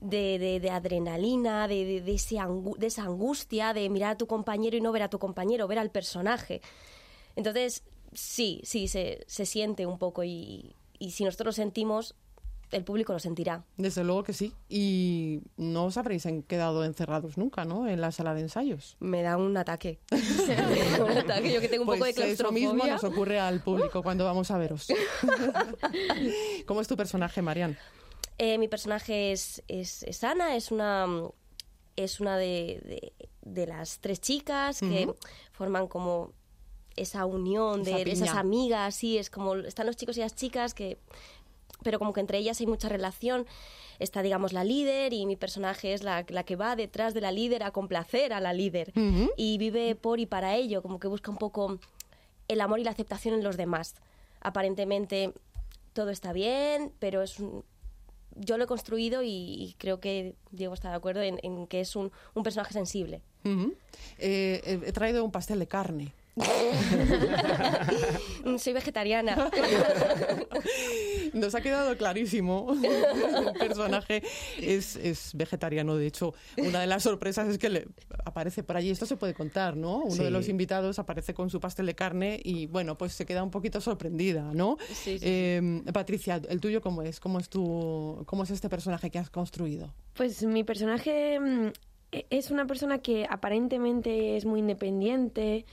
de, de- de adrenalina, de, de- de ese angu- de esa angustia, de mirar a tu compañero y no ver a tu compañero, ver al personaje. Entonces, sí, sí, se, se siente un poco y, y si nosotros lo sentimos, el público lo sentirá. Desde luego que sí. Y no os habréis quedado encerrados nunca, ¿no? En la sala de ensayos. Me da un ataque. (laughs) un ataque, yo que tengo un poco de Pues eso claustrofobia. mismo nos ocurre al público cuando vamos a veros. (laughs) ¿Cómo es tu personaje, Marian? Eh, mi personaje es, es, es Ana, es una, es una de, de- de las tres chicas que forman como esa unión de esas amigas, sí, es como están los chicos y las chicas que pero como que entre ellas hay mucha relación. Está, digamos, la líder y mi personaje es la, la que va detrás de la líder a complacer a la líder y vive por y para ello, como que busca un poco el amor y la aceptación en los demás. Aparentemente todo está bien, pero es un- yo lo he construido y, creo que Diego está de acuerdo en, que es un, personaje sensible. Eh, eh, he traído un pastel de carne. (laughs) Soy vegetariana. Nos ha quedado clarísimo. El personaje es, es vegetariano. De hecho, una de las sorpresas es que le aparece por allí. Esto se puede contar, ¿no? Uno Sí. de los invitados aparece con su pastel de carne y, bueno, pues se queda un poquito sorprendida, ¿no? Sí, sí, Eh, Patricia, ¿el tuyo cómo es? ¿Cómo es, tu, ¿Cómo es este personaje que has construido? Pues mi personaje mm, e- es una persona que aparentemente es muy independiente,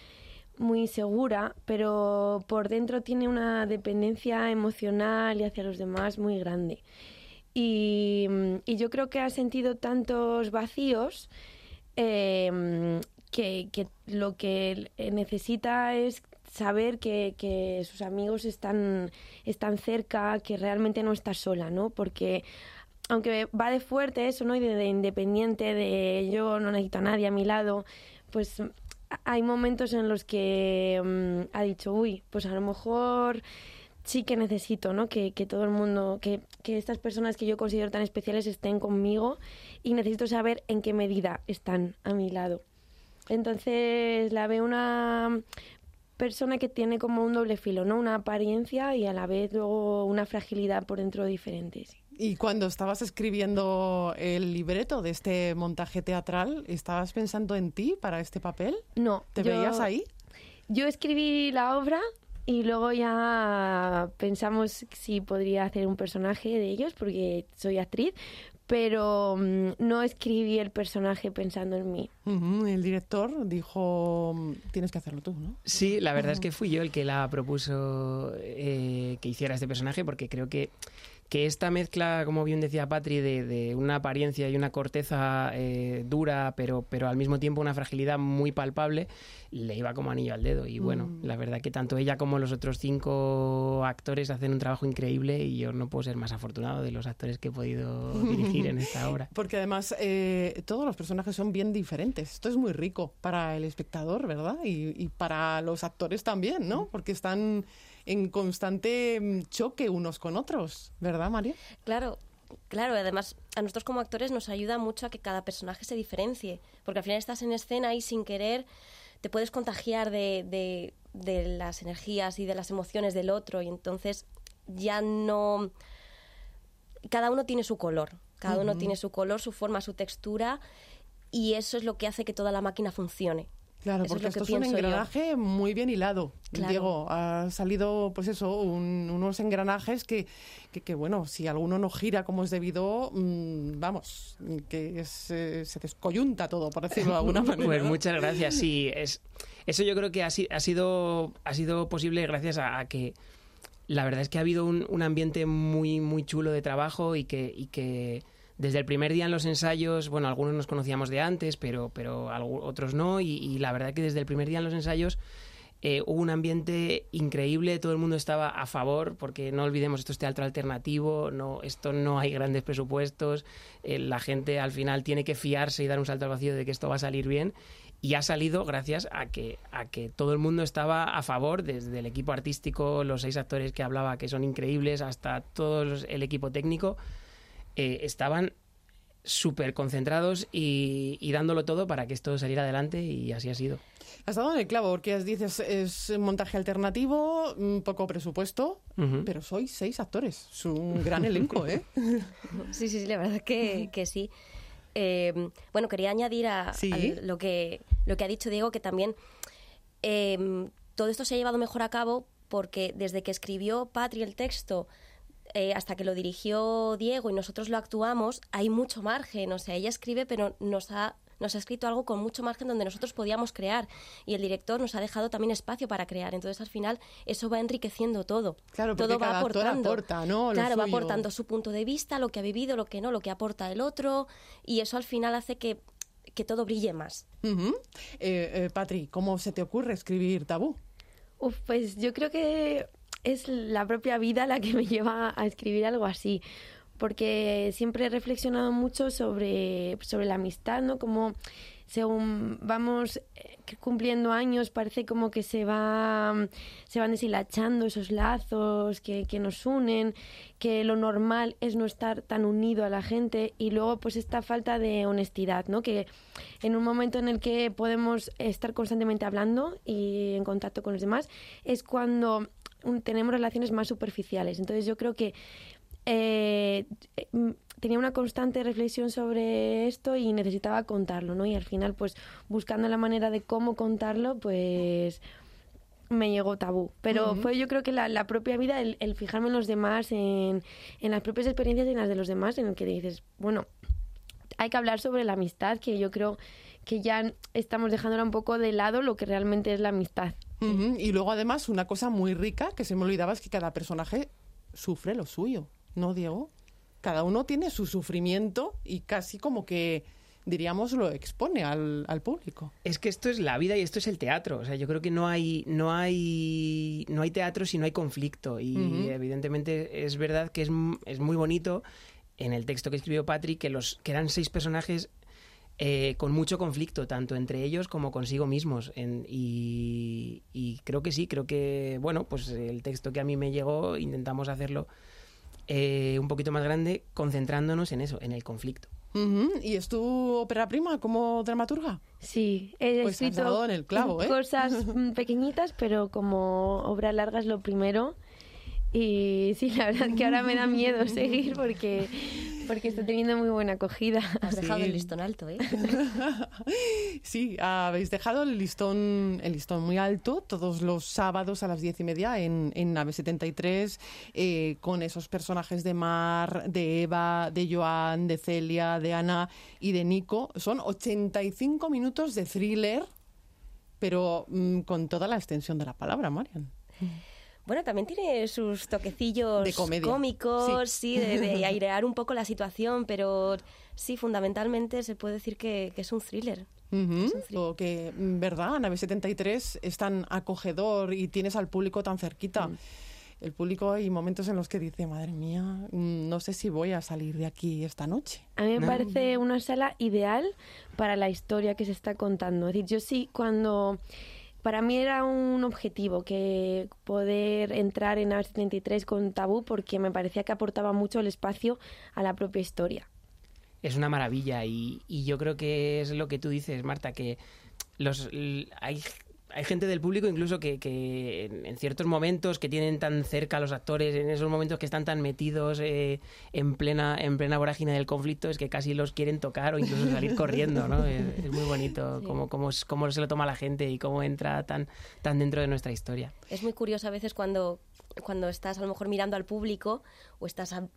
muy segura, pero por dentro tiene una dependencia emocional y hacia los demás muy grande. Y, yo creo que ha sentido tantos vacíos mm, que, lo que necesita es saber que, sus amigos están, están cerca, que realmente no está sola, ¿no? Porque aunque va de fuerte eso, ¿no? Y de, de independiente, de yo no necesito a nadie a mi lado, pues hay momentos en los que mm, ha dicho, uy, pues a lo mejor sí que necesito, ¿no? Que, todo el mundo, que, estas personas que yo considero tan especiales estén conmigo y necesito saber en qué medida están a mi lado. Entonces la veo una persona que tiene como un doble filo, ¿no? Una apariencia y a la vez luego una fragilidad por dentro diferente. Y cuando estabas escribiendo el libreto de este montaje teatral, ¿estabas pensando en ti para este papel? No. ¿Te yo- veías ahí? Yo escribí la obra y luego ya pensamos si podría hacer un personaje de ellos porque soy actriz, pero mm, no escribí el personaje pensando en mí. El director dijo, mm, tienes que hacerlo tú, ¿no? Sí, la verdad es que fui yo el que la propuso eh, que hiciera este personaje porque creo que, que esta mezcla, como bien decía Patri, de, de una apariencia y una corteza eh, dura, pero, pero al mismo tiempo una fragilidad muy palpable, le iba como anillo al dedo. Y bueno, Mm. la verdad que tanto ella como los otros cinco actores hacen un trabajo increíble y yo no puedo ser más afortunado de los actores que he podido (laughs) dirigir en esta obra. Porque además eh, todos los personajes son bien diferentes. Esto es muy rico para el espectador, ¿verdad? Y, y para los actores también, ¿no? Porque están en constante mm, choque unos con otros, ¿verdad, María? Claro, claro, además a nosotros como actores nos ayuda mucho a que cada personaje se diferencie, porque al final estás en escena y sin querer te puedes contagiar de, de- de las energías y de las emociones del otro y entonces ya no... Cada uno tiene su color, cada uno tiene su color, su forma, su textura y eso es lo que hace que toda la máquina funcione. Claro, Eso es porque que esto es un yo. engranaje muy bien hilado. Claro. Diego, ha salido, pues eso, un- unos engranajes que, que, que, bueno, si alguno no gira como es debido, mm, vamos, que es, eh, se descoyunta todo, por decirlo de alguna (laughs) manera. Pues muchas gracias. Sí, es, eso yo creo que ha, si- ha sido, ha sido posible gracias a, a que la verdad es que ha habido un, un ambiente muy, muy chulo de trabajo y que, y que desde el primer día en los ensayos, bueno, algunos nos conocíamos de antes, pero, pero otros no, y, y la verdad que desde el primer día en los ensayos eh, hubo un ambiente increíble, todo el mundo estaba a favor, porque no olvidemos, esto es teatro alternativo, no, esto no hay grandes presupuestos, eh, la gente al final tiene que fiarse y dar un salto al vacío de que esto va a salir bien, y ha salido gracias a que, a que todo el mundo estaba a favor, desde el equipo artístico, los seis actores que hablaba que son increíbles, hasta todo el equipo técnico, eh, estaban súper concentrados y, y dándolo todo para que esto saliera adelante y así ha sido. Has dado en el clavo, porque dices, es un montaje alternativo, mm, poco presupuesto, pero sois seis actores. Es un gran elenco, ¿eh? (laughs) Sí, sí, sí, la verdad que, que sí. Eh, bueno, quería añadir a, Sí. a lo, que, lo que ha dicho Diego, que también eh, todo esto se ha llevado mejor a cabo porque desde que escribió Patri el texto eh, hasta que lo dirigió Diego y nosotros lo actuamos, hay mucho margen. O sea, ella escribe, pero nos ha, nos ha escrito algo con mucho margen donde nosotros podíamos crear. Y el director nos ha dejado también espacio para crear. Entonces, al final, eso va enriqueciendo todo. Claro, porque todo va cada aportando. aporta, ¿no? Lo Claro, va aportando su punto de vista, lo que ha vivido, lo que no, lo que aporta el otro. Y eso al final hace que, que todo brille más. Eh, eh, Patri, ¿cómo se te ocurre escribir tabú? Uf, pues yo creo que es la propia vida la que me lleva a escribir algo así, porque siempre he reflexionado mucho sobre, sobre la amistad, ¿no? Como según vamos eh, cumpliendo años parece como que se va se van deshilachando esos lazos que, que nos unen que lo normal es no estar tan unido a la gente y luego pues esta falta de honestidad no que en un momento en el que podemos estar constantemente hablando y en contacto con los demás es cuando tenemos relaciones más superficiales entonces yo creo que eh, mm, tenía una constante reflexión sobre esto y necesitaba contarlo, ¿no? Y al final, pues, buscando la manera de cómo contarlo, pues me llegó tabú. Pero Ujú. fue yo creo que la, la propia vida, el, el fijarme en los demás, en, en las propias experiencias y en las de los demás, en el que dices, bueno, hay que hablar sobre la amistad, que yo creo que ya estamos dejándola un poco de lado lo que realmente es la amistad. Y luego, además, una cosa muy rica que se me olvidaba es que cada personaje sufre lo suyo, ¿no, Diego? Cada uno tiene su sufrimiento y casi como que, diríamos, lo expone al, al público. Es que esto es la vida y esto es el teatro. O sea, yo creo que no hay, no hay, no hay teatro si no hay conflicto. Y evidentemente es verdad que es, es muy bonito en el texto que escribió Patrick que los que eran seis personajes eh, con mucho conflicto, tanto entre ellos como consigo mismos. En- y, y creo que sí, creo que, bueno, pues el texto que a mí me llegó, intentamos hacerlo eh, un poquito más grande, concentrándonos en eso, en el conflicto. ¿Y es tu ópera prima como dramaturga? Sí, he Pues escrito en el clavo, ¿eh? cosas (laughs) pequeñitas, pero como obra larga es lo primero. Y sí, la verdad que ahora me da miedo (laughs) seguir porque, porque está teniendo muy buena acogida. Has dejado el listón alto, ¿eh? (laughs) Sí, habéis dejado el listón, el listón muy alto todos los sábados a las diez y media en, en Nave 73 eh, con esos personajes de Mar, de Eva, de Joan, de Celia, de Ana y de Nico. Son 85 minutos de thriller, pero mm, con toda la extensión de la palabra, Marian. Bueno, también tiene sus toquecillos De cómicos, sí. sí, de, de (laughs) airear un poco la situación, pero sí, fundamentalmente se puede decir que, que es un thriller. Ujú, o que, mm, ¿verdad? Nave 73 es tan acogedor y tienes al público tan cerquita. El público hay momentos en los que dice, madre mía, mm, no sé si voy a salir de aquí esta noche. A mí me ¿No? parece una sala ideal para la historia que se está contando. Es decir, yo sí, cuando... Para mí era un objetivo que poder entrar en Nave 73 con Tabú porque me parecía que aportaba mucho el espacio a la propia historia. es una maravilla y, y yo creo que es lo que tú dices, Marta, que los hay, hay gente del público incluso que, que en, ciertos momentos que tienen tan cerca a los actores, en esos momentos que están tan metidos eh, en plena en plena vorágine del conflicto, es que casi los quieren tocar o incluso salir (laughs) corriendo, ¿no? Es, es muy bonito cómo, cómo, es- cómo se lo toma la gente y cómo entra tan, tan dentro de nuestra historia. Es muy curioso a veces cuando, cuando estás a lo mejor mirando al público o estás a-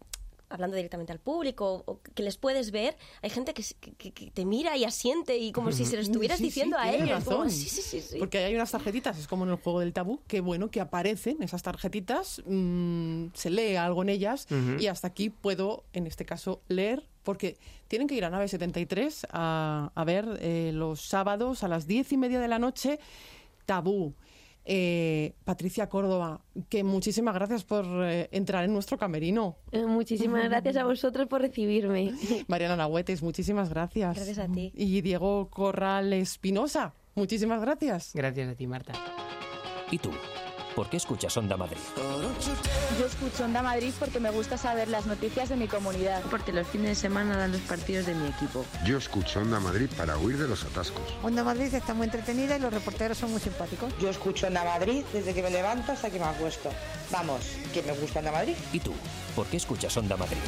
hablando directamente al público o que les puedes ver, hay gente que, que- que te mira y asiente y como si se lo (laughs) estuvieras Sí, sí, diciendo a ellos. como, razón. sí, sí, sí, sí. Porque hay unas tarjetitas, es como en el juego del tabú, que bueno, que aparecen esas tarjetitas, mm, se lee algo en ellas y hasta aquí puedo, en este caso, leer, porque tienen que ir a Nave 73 a, a ver eh, los sábados a las diez y media de la noche, tabú. Eh, Patricia Córdoba, que muchísimas gracias por eh, entrar en nuestro camerino. Eh, Muchísimas (laughs) gracias a vosotros por recibirme. (laughs) Mariana Nahuetes, muchísimas gracias. Gracias a ti. Y Diego Corral Espinosa, muchísimas gracias. Gracias a ti, Marta. ¿Y tú? ¿Por qué escuchas Onda Madrid? Yo escucho Onda Madrid porque me gusta saber las noticias de mi comunidad. Porque los fines de semana dan los partidos de mi equipo. Yo escucho Onda Madrid para huir de los atascos. Onda Madrid está muy entretenida y los reporteros son muy simpáticos. Yo escucho Onda Madrid desde que me levanto hasta que me acuesto. Vamos, que me gusta Onda Madrid. ¿Y tú? ¿Por qué escuchas Onda Madrid?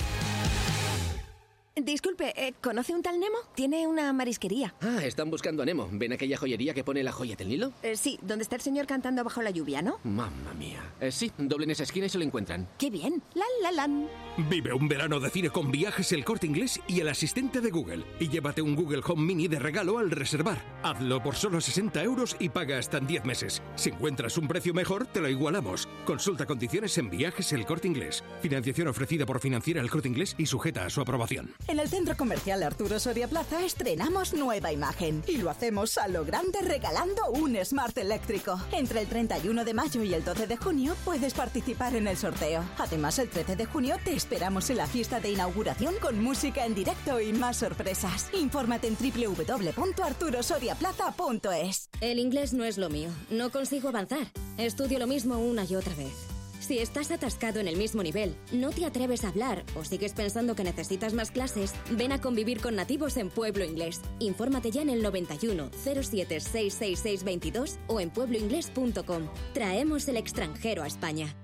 Disculpe, eh, ¿conoce un tal Nemo? Tiene una marisquería. Ah, están buscando a Nemo. ¿Ven aquella joyería que pone la joya del Nilo? Eh, sí, donde está el señor cantando bajo la lluvia, ¿no? Mamma mía. Eh, sí, doblen esa esquina y se lo encuentran. ¡Qué bien! ¡La, la, lan! Vive un verano de cine con viajes el corte inglés y el asistente de Google. Y llévate un Google Home Mini de regalo al reservar. Hazlo por solo 60 euros y paga hasta en 10 meses. Si encuentras un precio mejor, te lo igualamos. Consulta condiciones en viajes el corte inglés. Financiación ofrecida por Financiera el corte inglés y sujeta a su aprobación. En el Centro Comercial Arturo Soria Plaza estrenamos nueva imagen y lo hacemos a lo grande regalando un Smart eléctrico. Entre el 31 de mayo y el 12 de junio puedes participar en el sorteo. Además, el 13 de junio te esperamos en la fiesta de inauguración con música en directo y más sorpresas. Infórmate en www.arturosoriaplaza.es. El inglés no es lo mío. No consigo avanzar. Estudio lo mismo una y otra vez. Si estás atascado en el mismo nivel, no te atreves a hablar o sigues pensando que necesitas más clases, ven a convivir con nativos en Pueblo Inglés. Infórmate ya en el 91 07 66622 o en puebloinglés.com. Traemos el extranjero a España.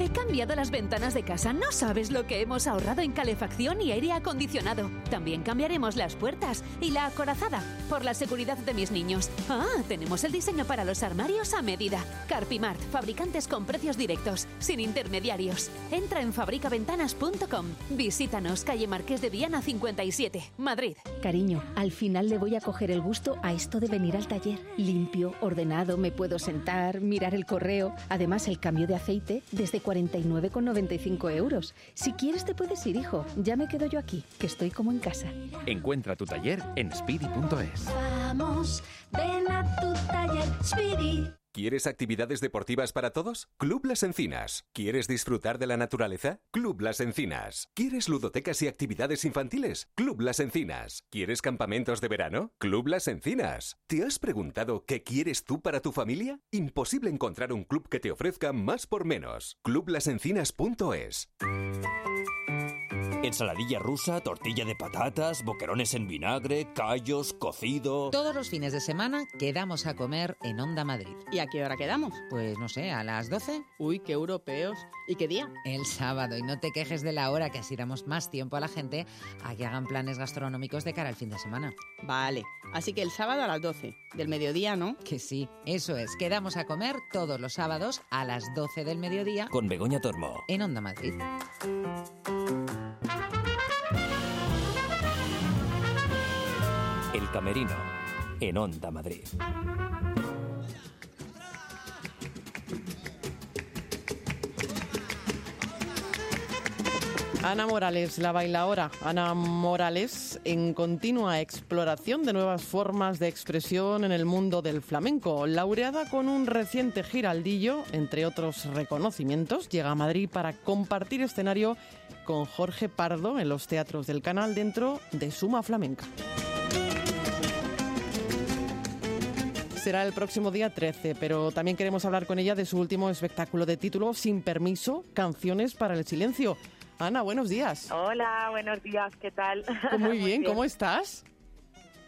He cambiado las ventanas de casa. No sabes lo que hemos ahorrado en calefacción y aire acondicionado. También cambiaremos las puertas y la acorazada por la seguridad de mis niños. Ah, tenemos el diseño para los armarios a medida. Carpimart, fabricantes con precios directos, sin intermediarios. Entra en fabricaventanas.com. Visítanos, calle Marqués de Viana 57, Madrid. Cariño, al final le voy a coger el gusto a esto de venir al taller. Limpio, ordenado, me puedo sentar, mirar el correo. Además, el cambio de aceite desde 49,95 euros. Si quieres te puedes ir, hijo. Ya me quedo yo aquí, que estoy como en casa. Encuentra tu taller en speedy.es. Vamos, ven a tu taller, Speedy. ¿Quieres actividades deportivas para todos? Club Las Encinas. ¿Quieres disfrutar de la naturaleza? Club Las Encinas. ¿Quieres ludotecas y actividades infantiles? Club Las Encinas. ¿Quieres campamentos de verano? Club Las Encinas. ¿Te has preguntado qué quieres tú para tu familia? Imposible encontrar un club que te ofrezca más por menos. Clublasencinas.es. Ensaladilla rusa, tortilla de patatas, boquerones en vinagre, callos, cocido. Todos los fines de semana quedamos a comer en Onda Madrid. ¿Y a qué hora quedamos? Pues no sé, a las 12. Uy, qué europeos. ¿Y qué día? El sábado. Y no te quejes de la hora, que así damos más tiempo a la gente a que hagan planes gastronómicos de cara al fin de semana. Vale. Así que el sábado a las 12. Del mediodía, ¿no? Que sí, eso es. Quedamos a comer todos los sábados a las 12 del mediodía. Con Begoña Tormo. En Onda Madrid. El Camerino, en Onda Madrid. Ana Morales, la bailaora. Ana Morales, en continua exploración de nuevas formas de expresión en el mundo del flamenco. Laureada con un reciente giraldillo, entre otros reconocimientos, llega a Madrid para compartir escenario con Jorge Pardo en los teatros del canal dentro de Suma Flamenca. Será el próximo día 13, pero también queremos hablar con ella de su último espectáculo de título Sin Permiso, Canciones para el Silencio. Ana, buenos días. Hola, buenos días, ¿qué tal? (laughs) Muy bien, ¿cómo estás?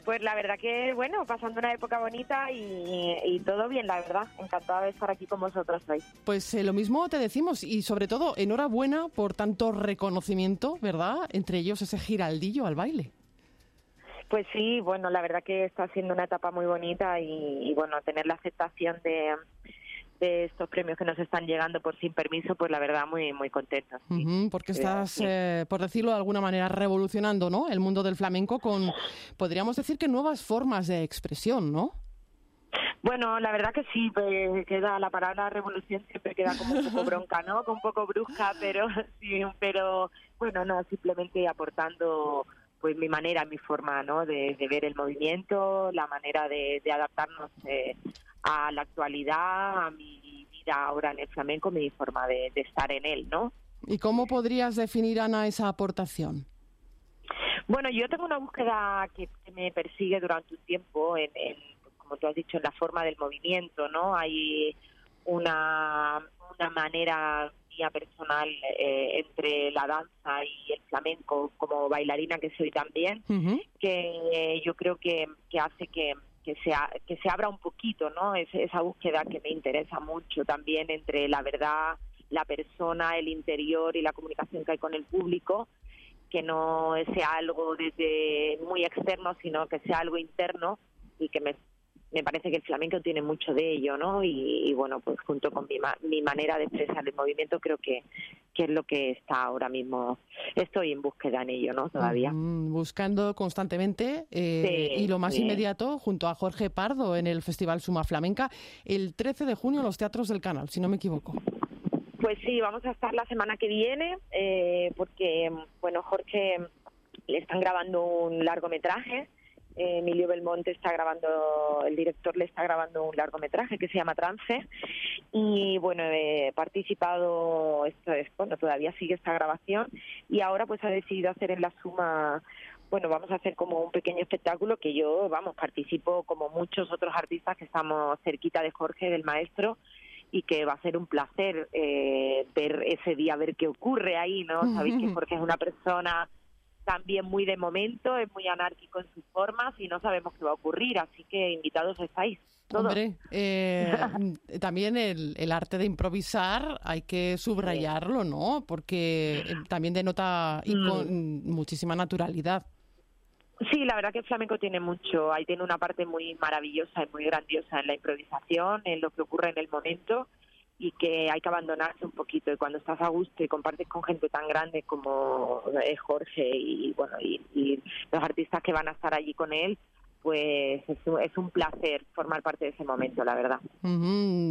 Pues la verdad que, bueno, pasando una época bonita y, todo bien, la verdad. Encantada de estar aquí con vosotros hoy. Pues eh, lo mismo te decimos y sobre todo enhorabuena por tanto reconocimiento, ¿verdad? Entre ellos ese giraldillo al baile. Pues sí, bueno, la verdad que está siendo una etapa muy bonita y, bueno, tener la aceptación de, estos premios que nos están llegando por sin permiso, pues la verdad muy muy contenta. porque estás, eh, por decirlo de alguna manera, revolucionando, ¿no? El mundo del flamenco con, podríamos decir que nuevas formas de expresión, ¿no? Bueno, la verdad que sí, pues, queda la palabra revolución siempre queda como un poco bronca, ¿no? Un poco brusca, pero (laughs) sí, pero bueno, no, simplemente aportando pues mi manera, mi forma ¿no? de, ver el movimiento, la manera de, adaptarnos eh, a la actualidad, a mi vida ahora en el flamenco, mi forma de, estar en él, ¿no? ¿Y cómo podrías definir, Ana, esa aportación? Bueno, yo tengo una búsqueda que, me persigue durante un tiempo, en, en, como tú has dicho, en la forma del movimiento, ¿no? Hay una, una manera personal eh, entre la danza y el flamenco como bailarina que soy también, que yo creo que, que hace que, que, se, que se abra un poquito, ¿no? Es, esa búsqueda que me interesa mucho también entre la verdad, la persona, el interior y la comunicación que hay con el público, que no sea algo desde muy externo, sino que sea algo interno y que me me parece que el flamenco tiene mucho de ello, ¿no? Y, bueno, pues junto con mi, mi, manera de expresar el movimiento creo que, que es lo que está ahora mismo. Estoy en búsqueda en ello, ¿no? Todavía. buscando constantemente eh, y lo más inmediato junto a Jorge Pardo en el Festival Suma Flamenca el 13 de junio en los Teatros del Canal, si no me equivoco. Pues sí, vamos a estar la semana que viene eh, porque, bueno, Jorge le están grabando un largometraje Emilio Belmonte está grabando, el director le está grabando un largometraje que se llama Trance y bueno, he participado, esto es, bueno, todavía sigue esta grabación y ahora pues ha decidido hacer en la suma bueno, vamos a hacer como un pequeño espectáculo que yo, vamos, participo como muchos otros artistas que estamos cerquita de Jorge, del maestro, y que va a ser un placer eh, ver ese día, ver qué ocurre ahí, ¿no? Sabéis que Jorge es una persona también muy de momento, es muy anárquico en sus formas y no sabemos qué va a ocurrir, así que invitados estáis. Hombre, eh, (laughs) también el, el, arte de improvisar hay que subrayarlo, ¿no? Porque eh, también denota y mm. con muchísima naturalidad. Sí, la verdad que el flamenco tiene mucho, ahí tiene una parte muy maravillosa y muy grandiosa en la improvisación, en lo que ocurre en el momento y que hay que abandonarse un poquito y cuando estás a gusto y compartes con gente tan grande como es Jorge y bueno y, los artistas que van a estar allí con él pues es, un placer formar parte de ese momento, la verdad.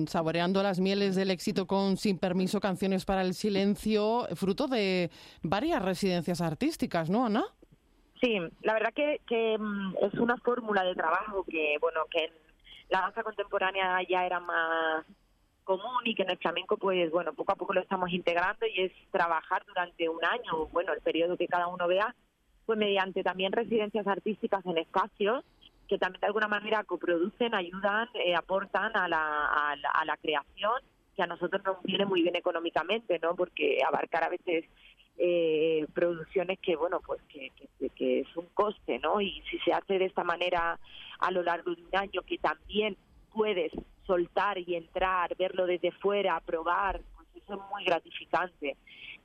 Saboreando las mieles del éxito con Sin Permiso, Canciones para el Silencio, fruto de varias residencias artísticas, ¿no, Ana? Sí, la verdad que, que mm, es una fórmula de trabajo que, bueno, que en la danza contemporánea ya era más común y que en el flamenco pues bueno poco a poco lo estamos integrando y es trabajar durante un año bueno el periodo que cada uno vea pues mediante también residencias artísticas en espacios que también de alguna manera coproducen ayudan eh, aportan a la, a la, creación que a nosotros nos viene muy bien económicamente no porque abarcar a veces eh, producciones que, bueno, pues que, que, que es un coste, ¿no? Y si se hace de esta manera a lo largo de un año, que también puedes soltar y entrar, verlo desde fuera, probar, pues eso es muy gratificante.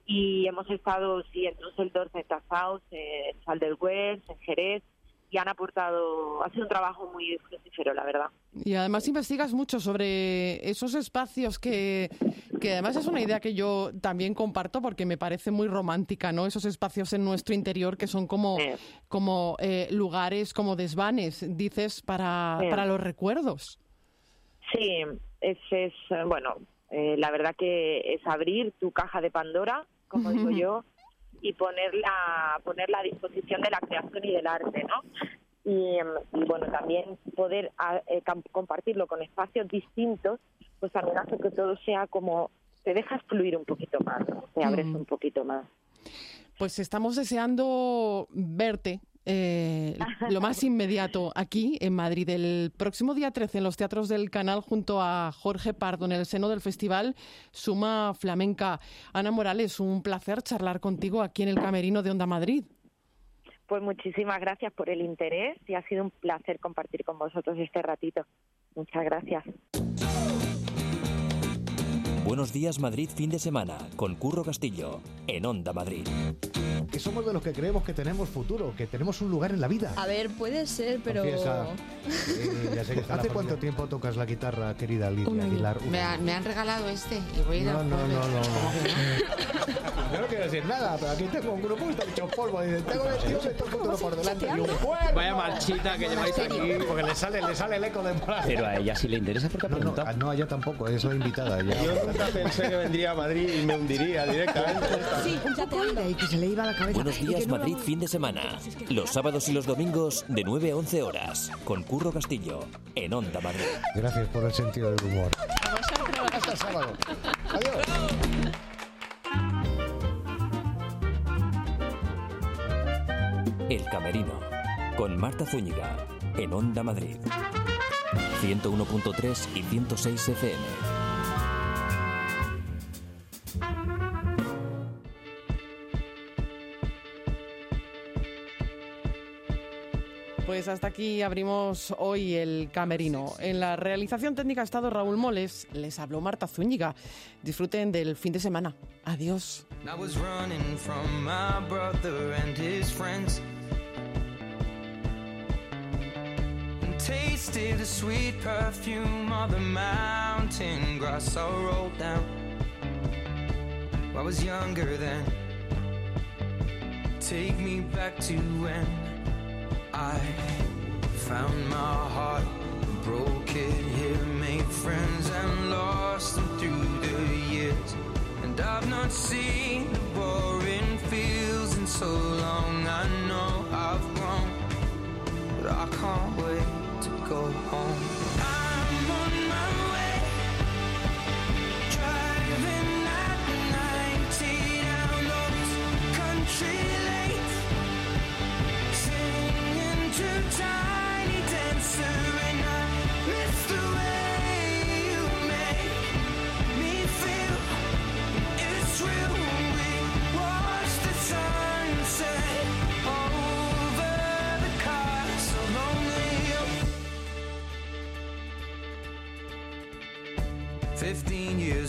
Y hemos estado, sí, en Düsseldorf, en Tazaus, en Sal del West, en Jerez, y han aportado, ha sido un trabajo muy fructífero, la verdad. Y además investigas mucho sobre esos espacios que, que además es una idea que yo también comparto porque me parece muy romántica, ¿no? Esos espacios en nuestro interior que son como, como eh, lugares, como desvanes, dices, para, para los recuerdos. Sí, es, es eh, bueno, eh, la verdad que es abrir tu caja de Pandora, como digo (laughs) yo, y ponerla, ponerla a disposición de la creación y del arte, ¿no? Y, y bueno, también poder a, eh, compartirlo con espacios distintos, pues también hace que todo sea como, te dejas fluir un poquito más, ¿no? te abres Mm. un poquito más. Pues estamos deseando verte. Eh, lo (laughs) más inmediato aquí en Madrid. El próximo día 13 en los teatros del canal junto a Jorge Pardo en el seno del festival Suma Flamenca. Ana Morales, un placer charlar contigo aquí en el Camerino de Onda Madrid. Pues muchísimas gracias por el interés y ha sido un placer compartir con vosotros este ratito. Muchas gracias. Buenos días Madrid fin de semana con Curro Castillo en Onda Madrid. Que somos de los que creemos que tenemos futuro, que tenemos un lugar en la vida. A ver, puede ser, pero... Confiesa. (laughs) Eh, ya sé que está ¿Hace cuánto tiempo tocas la guitarra, querida Lidia Aguilar? Me, ha- me han regalado este y voy a ir No, al no, no, no, ¿Cómo que no? Yo no quiero decir nada, pero aquí tengo un grupo que está hecho polvo. Dice, tengo el tío que todo el futuro por delante y un cuerno. Vaya marchita que lleváis aquí. Porque le sale, le sale el eco de. Pero a ella sí le interesa porque ha No, no, a- no, a ella tampoco, es la invitada. Ella. Nunca pensé que vendría a Madrid y me hundiría directamente. Sí. Y que se le iba la cabeza. Buenos días no Madrid fin de semana. Los sábados y los domingos de 9 a 11 horas con Curro Castillo en Onda Madrid. Gracias por el sentido del humor. Hasta el sábado. Adiós. El Camerino con Marta Zúñiga en Onda Madrid. 101.3 y 106 FM. Pues hasta aquí abrimos hoy el camerino. En la realización técnica ha estado Raúl Moles, les habló Marta Zúñiga. Disfruten del fin de semana. Adiós. I was running from my brother and his friends. And tasted the sweet perfume of the mountain grass I rolled down. I was younger then. Take me back to when I found my heart, broke it here, made friends and lost them through the years. And I've not seen the boring fields in so long. I know I've grown, but I can't wait to go home. I'm on my way,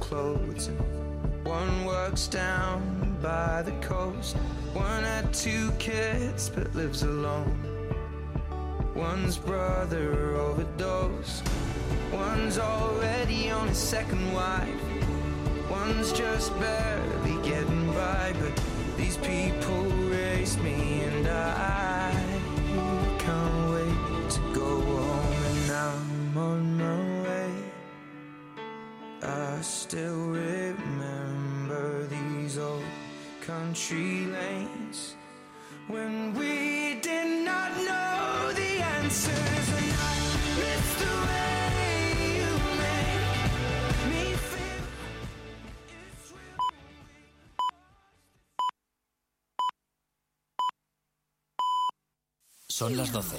clothes. One works down by the coast. One had two kids but lives alone. One's brother overdosed. One's already on his second wife. One's just barely getting Son las 12.